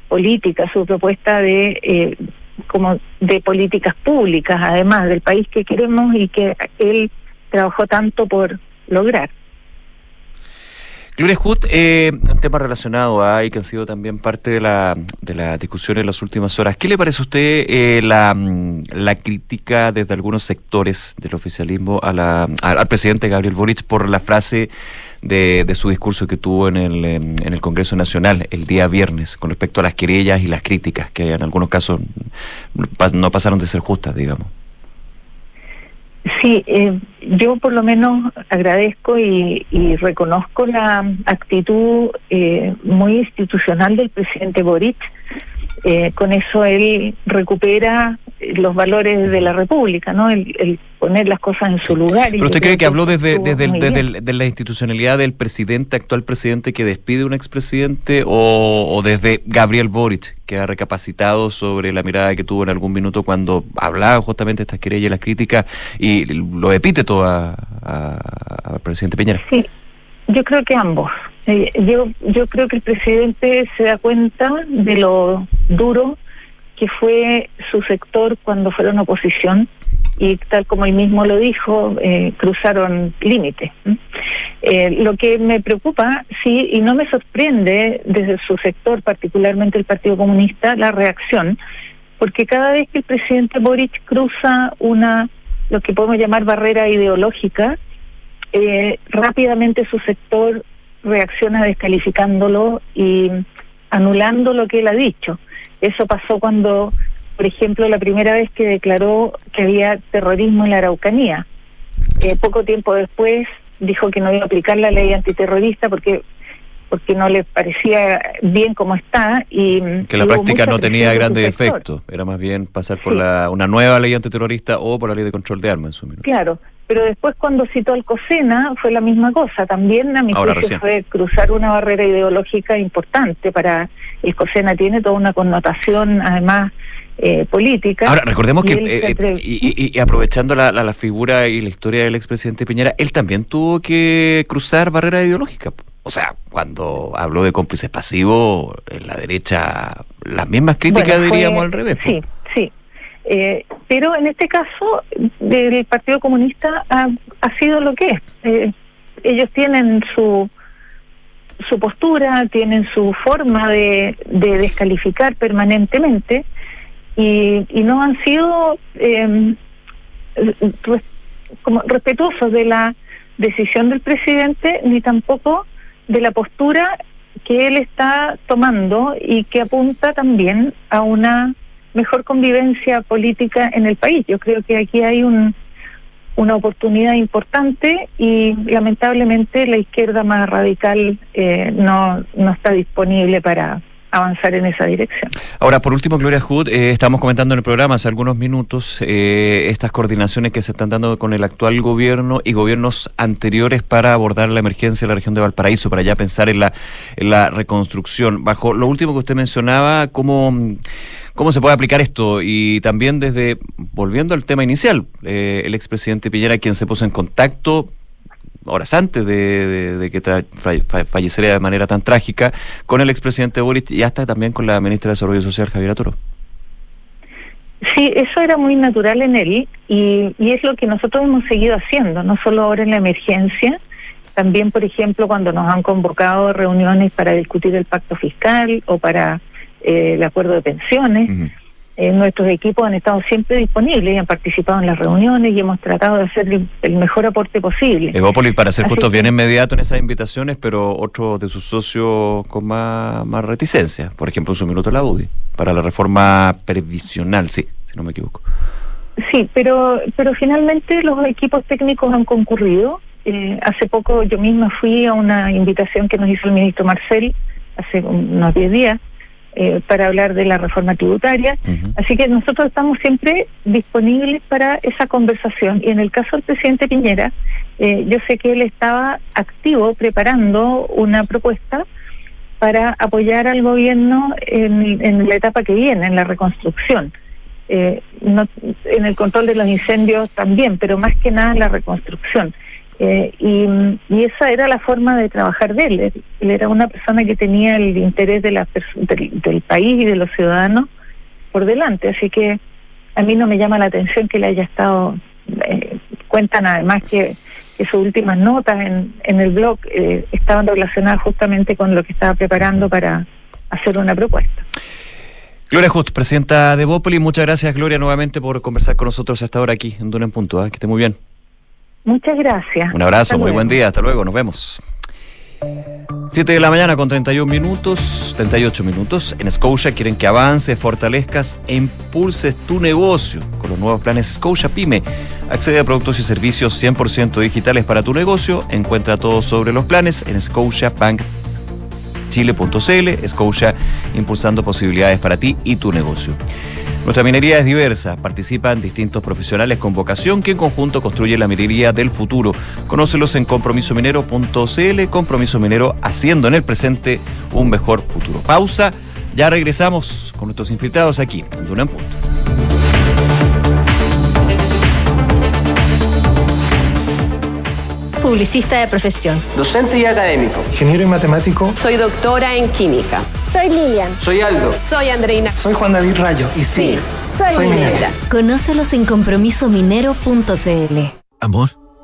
S6: política, su propuesta de eh, como de políticas públicas, además del país que queremos y que él trabajó tanto por lograr.
S2: Gloria Hood, eh, un tema relacionado a y que han sido también parte de la, de la discusión en las últimas horas. ¿Qué le parece a usted eh, la, mm, la crítica desde algunos sectores del oficialismo a la, al presidente Gabriel Boric por la frase de, de su discurso que tuvo en el, en el Congreso Nacional el día viernes con respecto a las querellas y las críticas que en algunos casos no pasaron de ser justas, digamos?
S6: Sí, eh, yo por lo menos agradezco y, reconozco la actitud eh, muy institucional del presidente Boric. Eh, con eso él recupera los valores de la República, ¿no? El, poner las cosas en su lugar.
S2: ¿Pero usted cree que habló desde, desde, la institucionalidad del presidente, actual presidente que despide a un expresidente o, desde Gabriel Boric, que ha recapacitado sobre la mirada que tuvo en algún minuto cuando hablaba justamente de estas querellas y las críticas y lo epíteto al presidente Peñera?
S6: Sí, yo creo que ambos. Eh, yo, yo creo que el presidente se da cuenta de lo duro que fue su sector cuando fueron oposición y tal como él mismo lo dijo, eh, cruzaron límites. Eh, lo que me preocupa, sí, y no me sorprende desde su sector, particularmente el Partido Comunista, la reacción, porque cada vez que el presidente Boric cruza una, lo que podemos llamar barrera ideológica, eh, rápidamente su sector reacciona descalificándolo y anulando lo que él ha dicho. Eso pasó cuando, por ejemplo, la primera vez que declaró que había terrorismo en la Araucanía. Eh, poco tiempo después dijo que no iba a aplicar la ley antiterrorista porque porque no le parecía bien como está y
S2: que la práctica no tenía grandes efectos. Era más bien pasar por la, una nueva ley antiterrorista o por la ley de control de armas en su minuto.
S6: Claro, pero después cuando citó al COSENA fue la misma cosa, también a mi juicio fue cruzar una barrera ideológica importante para el COSENA tiene toda una connotación además eh, política.
S2: Ahora, recordemos que, eh, y, aprovechando la, la, figura y la historia del expresidente Piñera, él también tuvo que cruzar barreras ideológicas. O sea, cuando habló de cómplices pasivos, en la derecha, las mismas críticas diríamos al revés.
S6: Sí, sí. Eh, pero en este caso, del Partido Comunista ha, sido lo que es. ellos tienen su su postura, tienen su forma de, de descalificar permanentemente y, y no han sido eh, como respetuosos de la decisión del presidente ni tampoco de la postura que él está tomando y que apunta también a una mejor convivencia política en el país. Yo creo que aquí hay un, una oportunidad importante y lamentablemente la izquierda más radical eh, no, no está disponible para, avanzar en esa dirección.
S2: Ahora, por último, Gloria Hood, eh, estamos comentando en el programa hace algunos minutos eh, estas coordinaciones que se están dando con el actual gobierno y gobiernos anteriores para abordar la emergencia en la región de Valparaíso, para ya pensar en la, en la reconstrucción. Bajo lo último que usted mencionaba, ¿cómo, ¿Cómo se puede aplicar esto? Y también desde, volviendo al tema inicial, eh, el expresidente Piñera, quien se puso en contacto horas antes de, que falleciera de manera tan trágica, con el expresidente Boric y hasta también con la ministra de Desarrollo Social, Javier Toro.
S6: Sí, eso era muy natural en él y, y es lo que nosotros hemos seguido haciendo, no solo ahora en la emergencia, también, por ejemplo, cuando nos han convocado reuniones para discutir el pacto fiscal o para eh, el acuerdo de pensiones. Eh, nuestros equipos han estado siempre disponibles y han participado en las reuniones y hemos tratado de hacer el, mejor aporte posible.
S2: Evópolis, para ser justo, bien inmediato en esas invitaciones, pero otros de sus socios con más, más reticencia. Por ejemplo, en su minuto la UDI, para la reforma previsional, sí, si no me equivoco.
S6: Sí, pero, pero finalmente los equipos técnicos han concurrido. Eh, hace poco yo misma fui a una invitación que nos hizo el ministro Marcel, hace unos 10 días, eh, para hablar de la reforma tributaria. Así que nosotros estamos siempre disponibles para esa conversación. Y en el caso del presidente Piñera, eh, yo sé que él estaba activo preparando una propuesta para apoyar al gobierno en, la etapa que viene, en la reconstrucción. Eh, en el control de los incendios también, pero más que nada en la reconstrucción. Eh, y, esa era la forma de trabajar de él. Él era una persona que tenía el interés de la del, país y de los ciudadanos por delante. Así que a mí no me llama la atención que le haya estado. Eh, cuentan además que,
S7: que sus últimas notas en, en el blog eh, estaban relacionadas justamente con lo que estaba preparando para hacer una propuesta.
S2: Gloria Just, presidenta de Bópoli, muchas gracias Gloria nuevamente por conversar con nosotros hasta ahora aquí en Duna en Punto. ¿eh? Que esté muy bien.
S7: Muchas gracias.
S2: Un abrazo, muy buen día, hasta luego, nos vemos. 7 de la mañana con 31 minutos, 38 minutos. En Scotia quieren que avances, fortalezcas e impulses tu negocio con los nuevos planes Scotia Pyme. Accede a productos y servicios 100% digitales para tu negocio. Encuentra todo sobre los planes en scotiabankchile.cl. Scotia impulsando posibilidades para ti y tu negocio. Nuestra minería es diversa, participan distintos profesionales con vocación que en conjunto construyen la minería del futuro. Conócelos en compromisominero.cl, compromiso minero haciendo en el presente un mejor futuro. Pausa, ya regresamos con nuestros infiltrados aquí en Duna en Punto.
S8: Publicista de profesión.
S9: Docente y académico.
S10: Ingeniero y matemático.
S11: Soy doctora en química.
S12: Soy Lilian.
S9: Soy Aldo.
S11: Soy Andreina.
S10: Soy Juan David Rayo. Y sí,
S12: sí soy, soy minera.
S8: Conócelos en compromisominero.cl.
S13: Amor.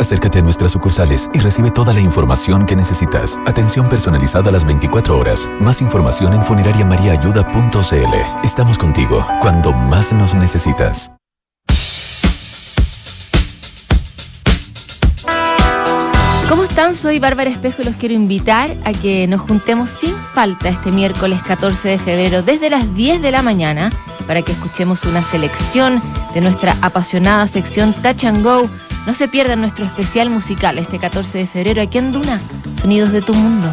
S13: Acércate a nuestras sucursales y recibe toda la información que necesitas. Atención personalizada a las 24 horas. Más información en funerariamariaayuda.cl. Estamos contigo cuando más nos necesitas.
S8: ¿Cómo están? Soy Bárbara Espejo y los quiero invitar a que nos juntemos sin falta este miércoles 14 de febrero desde las 10 de la mañana para que escuchemos una selección de nuestra apasionada sección Touch and Go no se pierdan nuestro especial musical este 14 de febrero aquí en Duna, Sonidos de tu Mundo.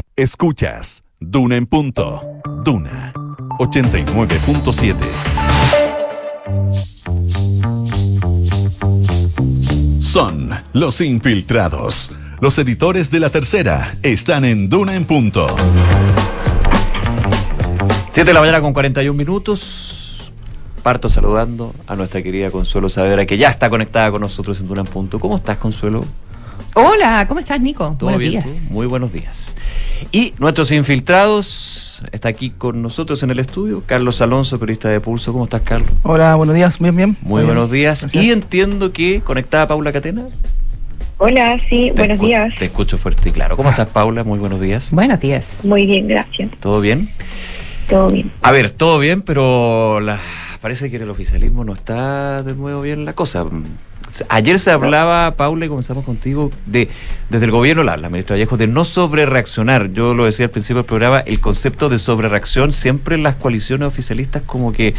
S1: Escuchas Duna en punto. Duna 89.7. Son los infiltrados. Los editores de la tercera están en Duna en punto.
S2: 7 de la mañana con 41 minutos. Parto saludando a nuestra querida Consuelo Saavedra, que ya está conectada con nosotros en Duna en punto. ¿Cómo estás, Consuelo?
S14: Hola, ¿cómo estás, Nico?
S2: Buenos días. Muy buenos días. Y nuestros infiltrados, está aquí con nosotros en el estudio, Carlos Alonso, periodista de Pulso. ¿Cómo estás, Carlos?
S10: Hola, buenos días, bien, bien.
S2: Muy buenos días. Y entiendo que conectada Paula Catena.
S7: Hola, sí, buenos días.
S2: Te escucho fuerte y claro. ¿Cómo estás, Paula? Muy buenos días.
S14: Buenos días.
S7: Muy bien, gracias.
S2: ¿Todo bien?
S7: Todo bien.
S2: A ver, todo bien, pero la, parece que en el oficialismo no está de nuevo bien la cosa. Ayer se hablaba, Paula, y comenzamos contigo, de desde el gobierno, la, la ministra Vallejo, de no sobrereaccionar. Yo lo decía al principio del programa, el concepto de sobrereacción siempre en las coaliciones oficialistas como que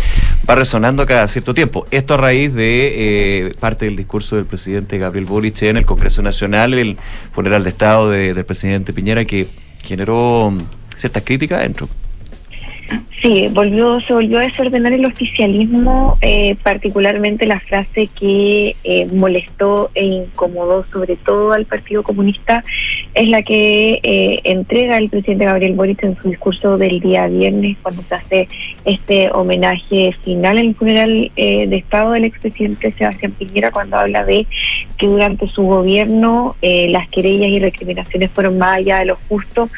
S2: va resonando cada cierto tiempo. Esto a raíz de eh, parte del discurso del presidente Gabriel Boric en el Congreso Nacional, el funeral de Estado del presidente Piñera, que generó ciertas críticas dentro.
S7: Sí, volvió, se volvió a desordenar el oficialismo, eh, particularmente la frase que eh, molestó e incomodó sobre todo al Partido Comunista es la que eh, entrega el presidente Gabriel Boric en su discurso del día viernes cuando se hace este homenaje final en el funeral de Estado del expresidente Sebastián Piñera cuando habla de que durante su gobierno las querellas y recriminaciones fueron más allá de lo justo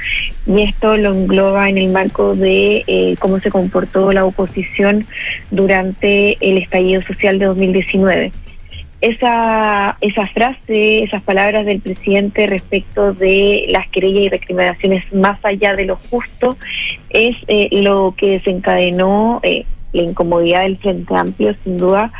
S7: y esto lo engloba en el marco de cómo se comportó la oposición durante el estallido social de 2019. Esa, esa frase, esas palabras del presidente respecto de las querellas y recriminaciones más allá de lo justo, es eh, lo que desencadenó eh, la incomodidad del Frente Amplio, sin duda,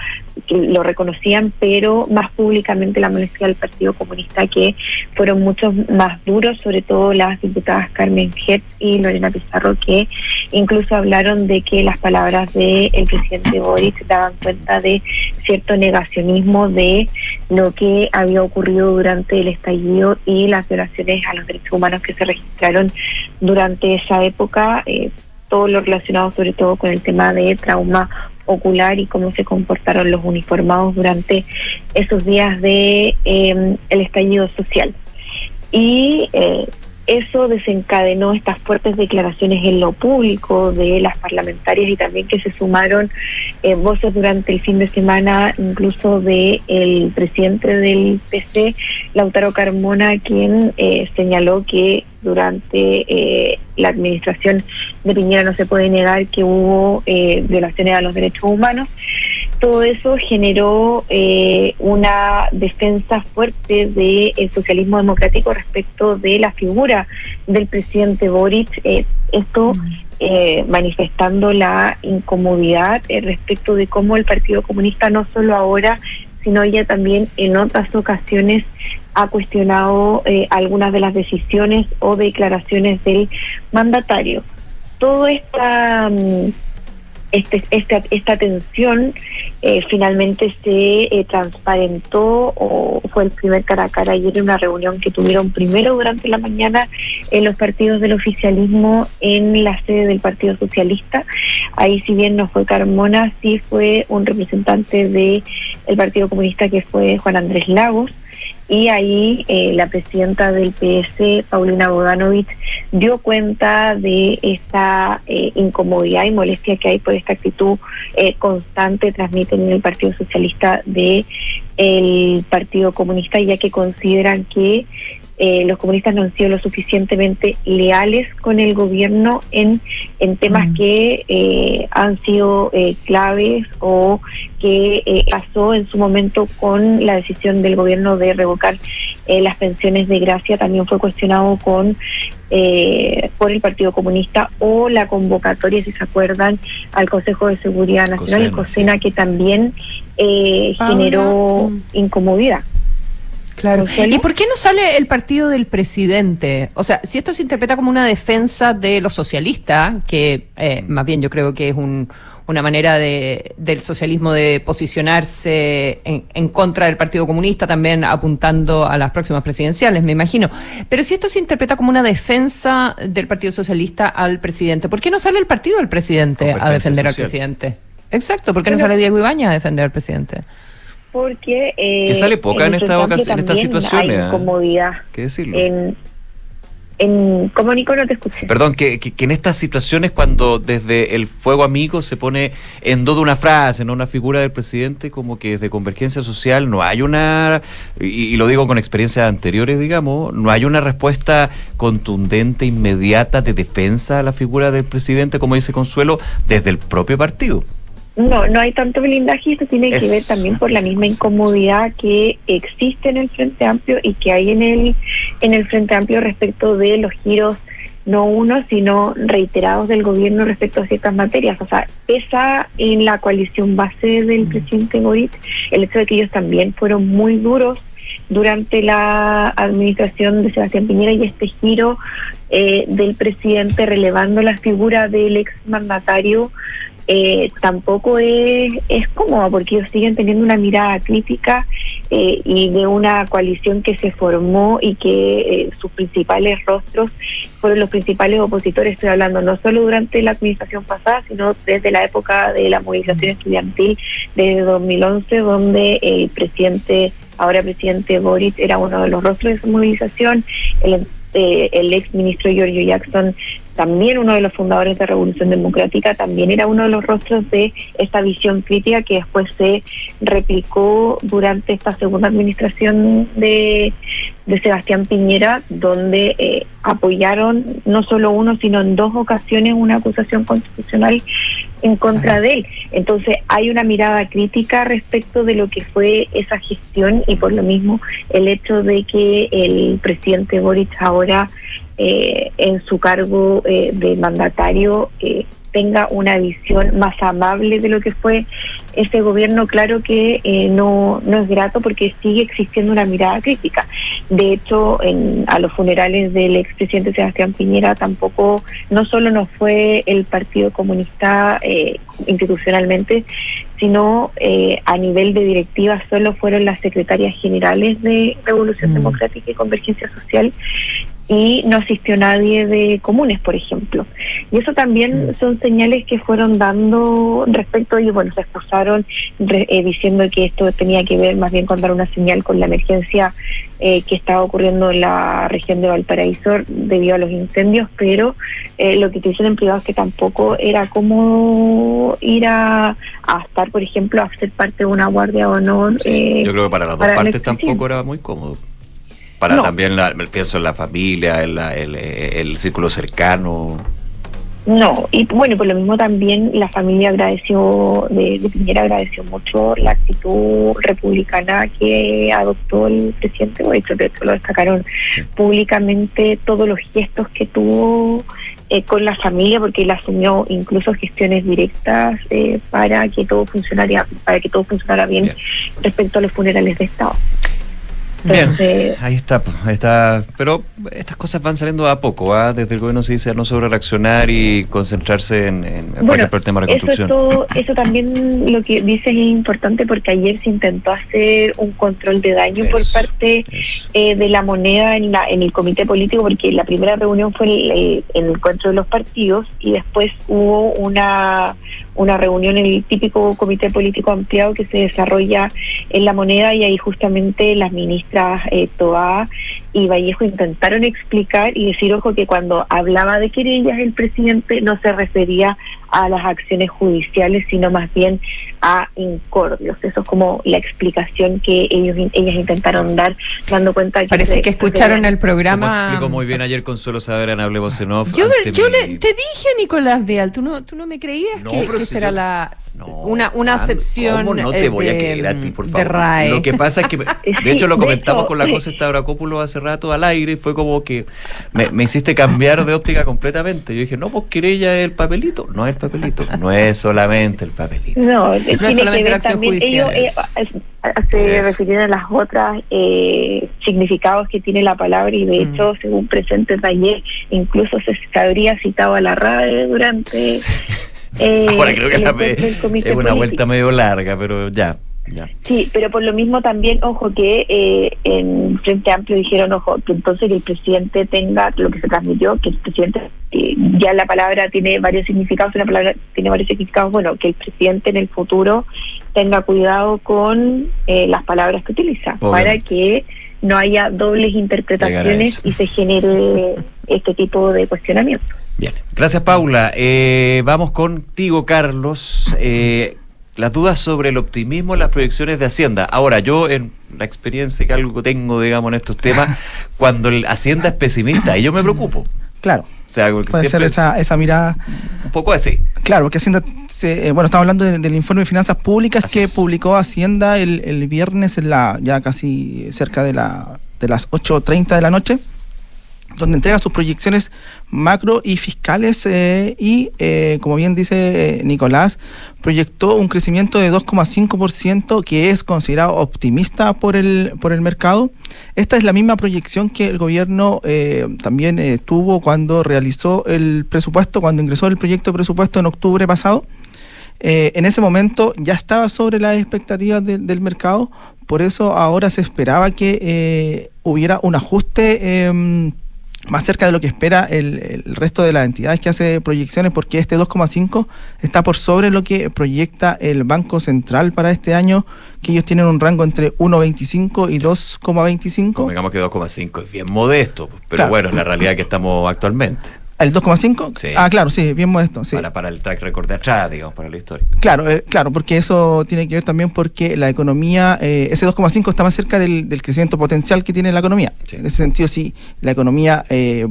S7: que lo reconocían, pero más públicamente la molestia del Partido Comunista, que fueron muchos más duros, sobre todo las diputadas Carmen Hertz y Lorena Pizarro, que incluso hablaron de que las palabras del el presidente Boris daban cuenta de cierto negacionismo de lo que había ocurrido durante el estallido y las violaciones a los derechos humanos que se registraron durante esa época. Eh, todo lo relacionado sobre todo con el tema de trauma ocular y cómo se comportaron los uniformados durante esos días de eh, el estallido social. Y eh, eso desencadenó estas fuertes declaraciones en lo público de las parlamentarias y también que se sumaron eh, voces durante el fin de semana, incluso de el presidente del PC, Lautaro Carmona, quien eh, señaló que durante eh, la administración de Piñera no se puede negar que hubo eh, violaciones a los derechos humanos. Todo eso generó eh, una defensa fuerte del socialismo democrático respecto de la figura del presidente Boric. Eh, esto eh, manifestando la incomodidad eh, respecto de cómo el Partido Comunista no solo ahora sino ya también en otras ocasiones ha cuestionado eh, algunas de las decisiones o declaraciones del mandatario. Todo esta, mm, este, esta, esta tensión eh, finalmente se eh, transparentó o fue el primer cara a cara ayer en una reunión que tuvieron primero durante la mañana en los partidos del oficialismo en la sede del Partido Socialista. Ahí si bien no fue Carmona, sí fue un representante de el Partido Comunista que fue Juan Andrés Lagos y ahí eh, la presidenta del PS, Paulina Bodanovich, dio cuenta de esta eh, incomodidad y molestia que hay por esta actitud eh, constante, transmiten en el Partido Socialista de el Partido Comunista, ya que consideran que eh, los comunistas no han sido lo suficientemente leales con el gobierno en, en temas que eh, han sido eh, claves o que eh, pasó en su momento con la decisión del gobierno de revocar eh, las pensiones de gracia, también fue cuestionado con eh, por el Partido Comunista o la convocatoria, si se acuerdan, al Consejo de Seguridad Nacional, el
S14: COSENA,
S7: COSENA, que también eh, generó
S14: mm.
S7: incomodidad.
S14: Claro. ¿Y por qué no sale el partido del presidente? O sea, si esto se interpreta como una defensa de los socialistas, que eh, más bien yo creo que es un- una manera de, del socialismo de posicionarse en, en contra del Partido Comunista, también apuntando a las próximas presidenciales, me imagino. Pero si esto se interpreta como una defensa del Partido Socialista al presidente, ¿por qué no sale el partido del presidente a defender al presidente? Exacto, ¿por qué no sale Diego Ibañez a defender al presidente?
S7: Porque eh,
S2: Que sale poca en
S7: el
S2: esta en estas situaciones,
S7: también
S2: ¿eh?
S7: Hay incomodidad.
S2: ¿Qué decirlo?
S7: En, en, ¿Cómo Nico no te escuché?
S2: Perdón, que, que- que en estas situaciones cuando desde el fuego amigo se pone en duda una frase, no una figura del presidente, como que desde Convergencia Social no hay una, y, y lo digo con experiencias anteriores, digamos, no hay una respuesta contundente, inmediata de defensa a la figura del presidente, como dice Consuelo, desde el propio partido.
S7: No, no hay tanto blindaje y esto tiene que ver también por la misma incomodidad que existe en el Frente Amplio y que hay en el, en el Frente Amplio respecto de los giros no uno, sino reiterados del gobierno respecto a ciertas materias. O sea, pesa en la coalición base del presidente Boric el hecho de que ellos también fueron muy duros durante la administración de Sebastián Piñera y este giro eh, del presidente relevando la figura del ex mandatario eh, tampoco es, es cómoda porque ellos siguen teniendo una mirada crítica eh, y de una coalición que se formó y que eh, sus principales rostros fueron los principales opositores, estoy hablando no solo durante la administración pasada, sino desde la época de la movilización estudiantil de 2011, donde el presidente, ahora presidente Boris, era uno de los rostros de esa movilización, el, eh, el ex ministro Giorgio Jackson también uno de los fundadores de Revolución Democrática, también era uno de los rostros de esta visión crítica que después se replicó durante esta segunda administración de, de Sebastián Piñera, donde eh, apoyaron no solo uno, sino en dos ocasiones una acusación constitucional en contra de él. Entonces hay una mirada crítica respecto de lo que fue esa gestión y por lo mismo el hecho de que el presidente Boric ahora eh, en su cargo eh, de mandatario eh, tenga una visión más amable de lo que fue ese gobierno claro que eh, no, no es grato porque sigue existiendo una mirada crítica. De hecho, en, a los funerales del expresidente Sebastián Piñera tampoco, no solo no fue el Partido Comunista eh, institucionalmente, sino eh, a nivel de directiva solo fueron las secretarias generales de Revolución
S15: Mm.
S7: Democrática y Convergencia Social y no asistió nadie de comunes, por ejemplo. Y eso también son señales que fueron dando respecto y bueno, se excusaron re- eh, diciendo que esto tenía que ver más bien con dar una señal con la emergencia eh, que estaba ocurriendo en la región de Valparaíso debido a los incendios, pero eh, lo que te dicen en privado es que tampoco era como ir a, a estar, por ejemplo, a ser parte de una guardia de honor. eh,
S2: Yo creo que para las dos
S7: para
S2: partes tampoco era muy cómodo. Para
S7: No.
S2: también, la, pienso en la familia, en la- el, el círculo cercano.
S7: No, y bueno, por lo mismo también la familia agradeció, de, de Piñera agradeció mucho la actitud republicana que adoptó el presidente Boric, de hecho lo destacaron públicamente todos los gestos que tuvo eh, con la familia, porque él asumió incluso gestiones directas eh, para que todo funcionara, para que todo funcionara bien, respecto a los funerales de Estado.
S2: Bien, ahí está, ahí está. Pero estas cosas van saliendo a poco, ¿ah? Desde el gobierno se dice no sobre reaccionar y concentrarse en, en
S7: Bueno,
S2: el tema de
S7: eso,
S2: reconstrucción.
S7: todo- eso también lo que dices es importante porque ayer se intentó hacer un control de daño por parte eh, de la moneda en, la, en el comité político porque la primera reunión fue el, el- el encuentro de los partidos y después hubo una, una reunión en el típico comité político ampliado que se desarrolla en la moneda y ahí justamente las ministras eh, y Vallejo intentaron explicar y decir, ojo, que cuando hablaba de querellas el presidente no se refería a las acciones judiciales, sino más bien a incordios. Eso es como la explicación que ellos ellas intentaron dar, dando cuenta que...
S14: Parece
S7: se-
S14: que escucharon el programa.
S2: Como explicó muy bien ayer Consuelo Saavedra en Hablemos en Off.
S14: Yo, yo
S2: mi-
S14: le, te dije, Nicolás Vial, ¿tú no, tú no me creías
S2: No,
S14: que, que
S2: si
S14: será
S2: yo-
S14: la, una, una
S2: ¿Cuándo?
S14: acepción
S2: ¿Cómo no te
S14: eh,
S2: voy a
S14: de,
S2: creer a ti, por
S14: de
S2: favor?
S14: RAE?
S2: Lo que pasa es que, de hecho, lo
S7: de
S2: comentamos
S7: hecho,
S2: con la
S7: sí.
S2: José Stavrakopoulos hace rato al aire y fue como que me, me hiciste cambiar de óptica completamente. Yo dije, no, pues querella es el papelito. No es el papelito, no es solamente el papelito.
S7: No,
S14: es
S7: tiene
S14: solamente
S7: que ver
S14: la acción
S7: también,
S14: judicial.
S7: ellos eh, se refirieron a las otras eh, significados que tiene la palabra y de
S14: Mm.
S7: hecho, según presentes de ayer, incluso se, se habría citado a la RAE durante... eh,
S2: Ahora creo que la me- es una
S7: político.
S2: vuelta medio larga, pero ya, ya.
S7: Sí, pero por lo mismo también, ojo, que eh, en Frente Amplio dijeron, ojo, que entonces que el presidente tenga lo que se transmitió, que el presidente, eh, ya la palabra tiene varios significados, una palabra tiene varios significados, bueno, que el presidente en el futuro tenga cuidado con eh, las palabras que utiliza, para que no haya dobles interpretaciones y se genere este tipo de cuestionamiento.
S2: Bien, gracias Paula. Eh, vamos contigo, Carlos. Eh, las dudas sobre el optimismo en las proyecciones de Hacienda. Ahora, yo en la experiencia que algo tengo, digamos, en estos temas, cuando el Hacienda es pesimista, y yo me preocupo.
S10: Claro.
S2: O sea,
S10: Puede ser esa, esa mirada.
S2: un poco así.
S10: Claro, porque Hacienda, se- eh, bueno, estamos hablando de- del informe de finanzas públicas
S2: Así
S10: que
S2: es.
S10: publicó Hacienda el, el viernes, en la, ya casi cerca de, la, de las 8.30 de la noche, donde entrega sus proyecciones macro y fiscales eh, y, eh, como bien dice eh, Nicolás, proyectó un crecimiento de 2,5% que es considerado optimista por el, por el mercado. Esta es la misma proyección que el gobierno también tuvo cuando realizó el presupuesto, cuando ingresó el proyecto de presupuesto en octubre pasado. En ese momento ya estaba sobre las expectativas de- del mercado, por eso ahora se esperaba que hubiera un ajuste em, más cerca de lo que espera el, el resto de las entidades que hace proyecciones, porque este 2,5 está por sobre lo que proyecta el Banco Central para este año, que ellos tienen un rango entre 1,25 y 2,25.
S2: Digamos que 2,5 es bien modesto, pero
S10: Claro.
S2: bueno, es la realidad que estamos actualmente.
S10: ¿El 2,5?
S2: Sí.
S10: Ah, claro, sí, bien modesto. Sí.
S2: Para, para el track record de atrás, digamos, para la historia.
S10: Claro, eh, claro, porque eso tiene que ver también porque la economía, eh, ese 2,5 está más cerca del, del crecimiento potencial que tiene la economía. En ese sentido, si la economía eh,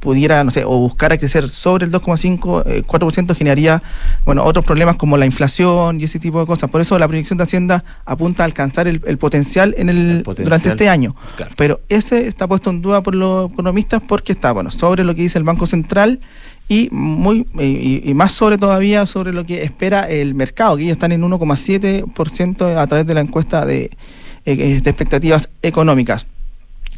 S10: pudiera, no sé, o buscara crecer sobre el 2,5, eh, 4% generaría, bueno, otros problemas como la inflación y ese tipo de cosas. Por eso la proyección de Hacienda apunta a alcanzar el, el potencial en el,
S2: potencial,
S10: durante este año.
S2: claro.
S10: Pero ese está puesto en duda por los economistas porque está, bueno, sobre lo que dice el Banco Central Central y muy y, y más sobre todavía sobre lo que espera el mercado, que ellos están en 1,7% a través de la encuesta de, eh, de expectativas económicas.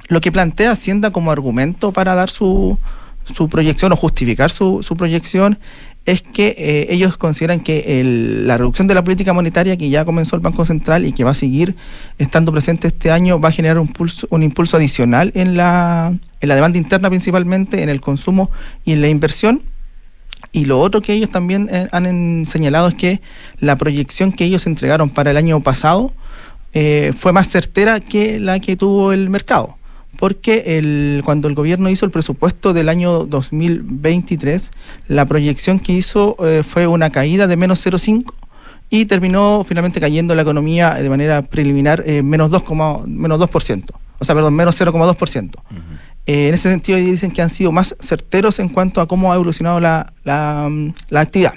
S10: Lo que plantea Hacienda como argumento para dar su, su proyección o justificar su, su proyección es que eh, ellos consideran que el- la reducción de la política monetaria que ya comenzó el Banco Central y que va a seguir estando presente este año va a generar un, pulso, un impulso adicional en la, en la demanda interna principalmente, en el consumo y en la inversión. Y lo otro que ellos también eh, han señalado es que la proyección que ellos entregaron para el año pasado eh, fue más certera que la que tuvo el mercado. Porque el, cuando el gobierno hizo el presupuesto del año 2023, la proyección que hizo eh, fue una caída de menos 0,5 y terminó finalmente cayendo la economía de manera preliminar eh, menos 2, menos 2%. O sea, perdón, menos 0,2%. Eh, en ese sentido, dicen que han sido más certeros en cuanto a cómo ha evolucionado la, la, mm, la actividad.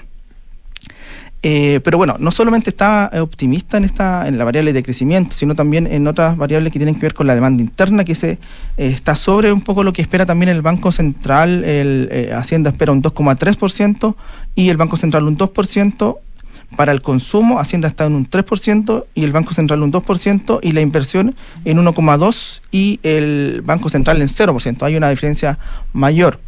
S10: Eh, pero bueno, no solamente está eh, optimista en esta en la variable de crecimiento, sino también en otras variables que tienen que ver con la demanda interna, que se eh, está sobre un poco lo que espera también el Banco Central. El, eh, Hacienda espera un 2,3% y el Banco Central un 2%. Para el consumo, Hacienda está en un 3% y el Banco Central un 2% y la inversión en 1,2% y el Banco Central en 0%. Hay una diferencia mayor.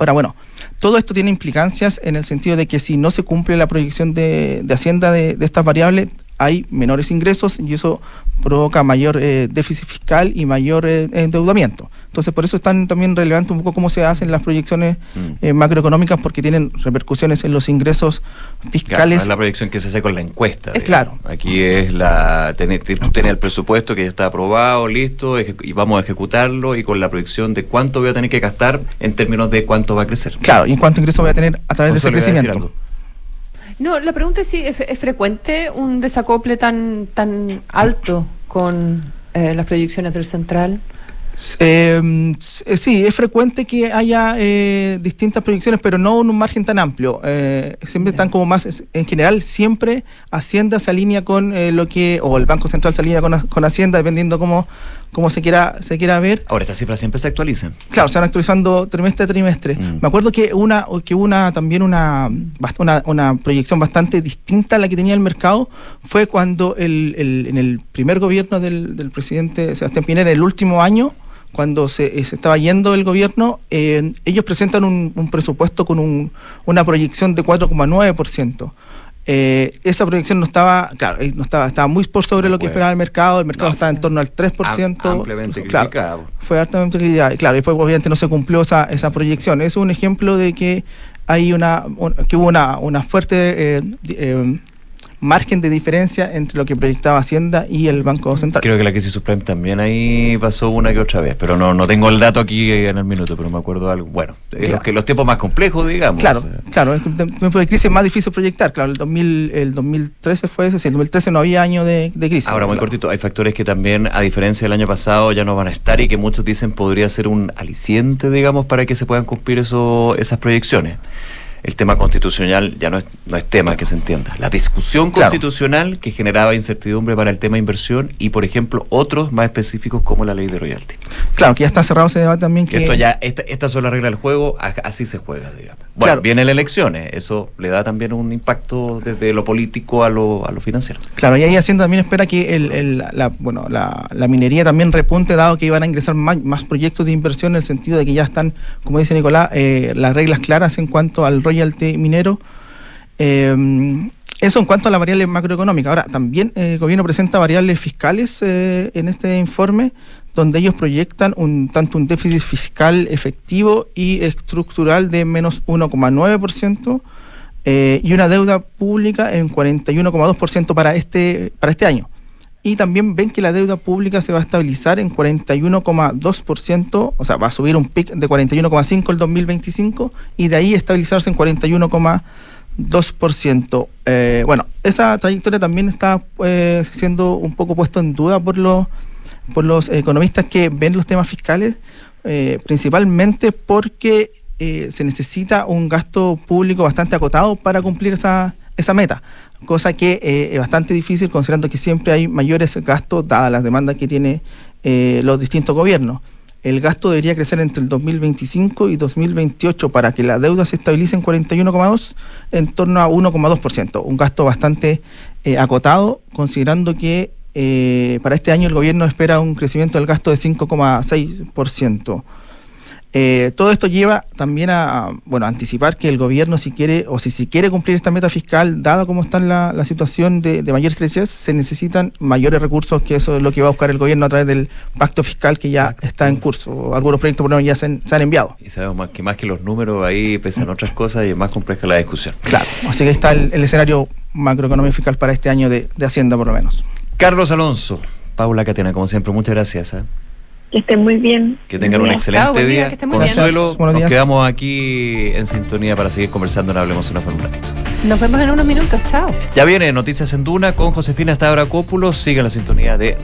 S10: Ahora, bueno, todo esto tiene implicancias en el sentido de que si no se cumple la proyección de, de Hacienda de, de estas variables, hay menores ingresos y eso provoca mayor eh, déficit fiscal y mayor eh, endeudamiento. Entonces, por eso es tan también relevante un poco cómo se hacen las proyecciones
S2: Mm.
S10: eh, macroeconómicas, porque tienen repercusiones en los ingresos
S2: Claro,
S10: fiscales.
S2: es la proyección que se hace con la encuesta.
S10: Es
S2: digamos.
S10: claro.
S2: Aquí es la. tener- Tú tienes el presupuesto que ya está aprobado, listo, y vamos a ejecutarlo y con la proyección de cuánto voy a tener que gastar en términos de cuánto va a crecer.
S10: Claro, y en cuánto ingreso voy a tener a través de ese crecimiento.
S14: No, la pregunta es si es, es frecuente un desacople tan, tan alto con eh, las proyecciones del central.
S10: Eh, s- sí, es frecuente que haya eh, distintas proyecciones, pero no en un margen tan amplio. Eh, siempre están como más, en general, siempre Hacienda se alinea con eh, lo que, o el Banco Central se alinea con, con Hacienda, dependiendo cómo, cómo se quiera se quiera ver.
S2: Ahora, estas cifras siempre se actualizan.
S10: Claro, se van actualizando trimestre a trimestre. Me acuerdo que una que una también una, una una proyección bastante distinta a la que tenía el mercado fue cuando el, el- en el primer gobierno del, del presidente Sebastián Pinera, el último año, cuando se, eh, se estaba yendo el gobierno, eh, ellos presentan un, un presupuesto con un- una proyección de 4,9%. Eh, esa proyección no estaba, claro, no estaba, estaba muy por sobre lo que
S2: puede.
S10: esperaba el mercado, el mercado estaba en torno al 3%.
S2: Am- ampliamente
S10: claro,
S2: criticado.
S10: fue altamente criticada. Y Claro, después obviamente no se cumplió esa, esa proyección. Es un ejemplo de que hay una, un- que hubo una, una fuerte eh, eh, margen de diferencia entre lo que proyectaba Hacienda y el Banco Central.
S2: Creo que la crisis subprime también ahí pasó una que otra vez, pero no, no tengo el dato aquí en el minuto, pero me acuerdo de algo. Bueno, eh,
S10: Claro.
S2: los, que, los tiempos más complejos, digamos.
S10: Claro,
S2: o sea.
S10: claro, en tiempo de crisis es más difícil proyectar. Claro, el, 2000, el 2013 fue ese, sí, el 2013 no había año de, de crisis.
S2: Ahora, muy
S10: claro.
S2: cortito, hay factores que también, a diferencia del año pasado, ya no van a estar y que muchos dicen podría ser un aliciente, digamos, para que se puedan cumplir eso, esas proyecciones. El tema constitucional ya no es, no es tema que se entienda. La discusión
S10: Claro.
S2: constitucional que generaba incertidumbre para el tema inversión y, por ejemplo, otros más específicos como la ley de royalty.
S10: Claro, que ya está cerrado ese debate también.
S2: Que esto ya, esta, estas son las reglas del juego, así se juega, digamos. Bueno,
S10: Claro.
S2: vienen las elecciones, eso le da también un impacto desde lo político a lo, a lo financiero.
S10: Claro, y ahí Hacienda también espera que el, el- la, bueno, la, la minería también repunte, dado que iban a ingresar más, más proyectos de inversión en el sentido de que ya están, como dice Nicolás, eh, las reglas claras en cuanto al royalty minero. Eh, eso en cuanto a la variable macroeconómica. Ahora, también eh, el gobierno presenta variables fiscales eh, en este informe, donde ellos proyectan un tanto un déficit fiscal efectivo y estructural de menos 1,9%. eh, y una deuda pública en 41,2% para este, para este año. Y también ven que la deuda pública se va a estabilizar en 41,2%, o sea, va a subir un pic de 41,5 el 2025 y de ahí estabilizarse en 41,2%. Eh, bueno, esa trayectoria también está eh, siendo un poco puesto en duda por los, por los economistas que ven los temas fiscales, eh, principalmente porque eh, se necesita un gasto público bastante acotado para cumplir esa, esa meta, cosa que eh, es bastante difícil considerando que siempre hay mayores gastos dadas las demandas que tiene eh, los distintos gobiernos. el gasto debería crecer entre el 2025 y 2028 para que la deuda se estabilice en 41,2 en torno a 1,2%. Un gasto bastante eh, acotado, considerando que para este año el gobierno espera un crecimiento del gasto de 5,6%. Eh, todo esto lleva también a, a, bueno, anticipar que el gobierno si quiere o si, si quiere cumplir esta meta fiscal, dada cómo está la, la situación de, de mayor estrechez, se necesitan mayores recursos, que eso es lo que va a buscar el gobierno a través del pacto fiscal que ya está en curso. Algunos proyectos por lo menos ya se han, se han enviado.
S2: Y sabemos más que más que los números ahí pesan otras cosas y es más compleja la discusión.
S10: Claro, así que está el, el escenario macroeconómico fiscal para este año de, de Hacienda por lo menos.
S2: Carlos Alonso, Paula Catena, como siempre, muchas gracias. ¿eh?
S6: Que estén muy bien.
S2: Que tengan un excelente
S14: Chao, día,
S2: día.
S14: que estén muy
S2: Consuelo, nos
S10: días.
S2: quedamos aquí en sintonía para seguir conversando en Hablemos una un ratito.
S14: Nos vemos en unos minutos. Chao.
S2: Ya viene Noticias en Duna con Josefina Estabra Cópulo. Sigue la sintonía de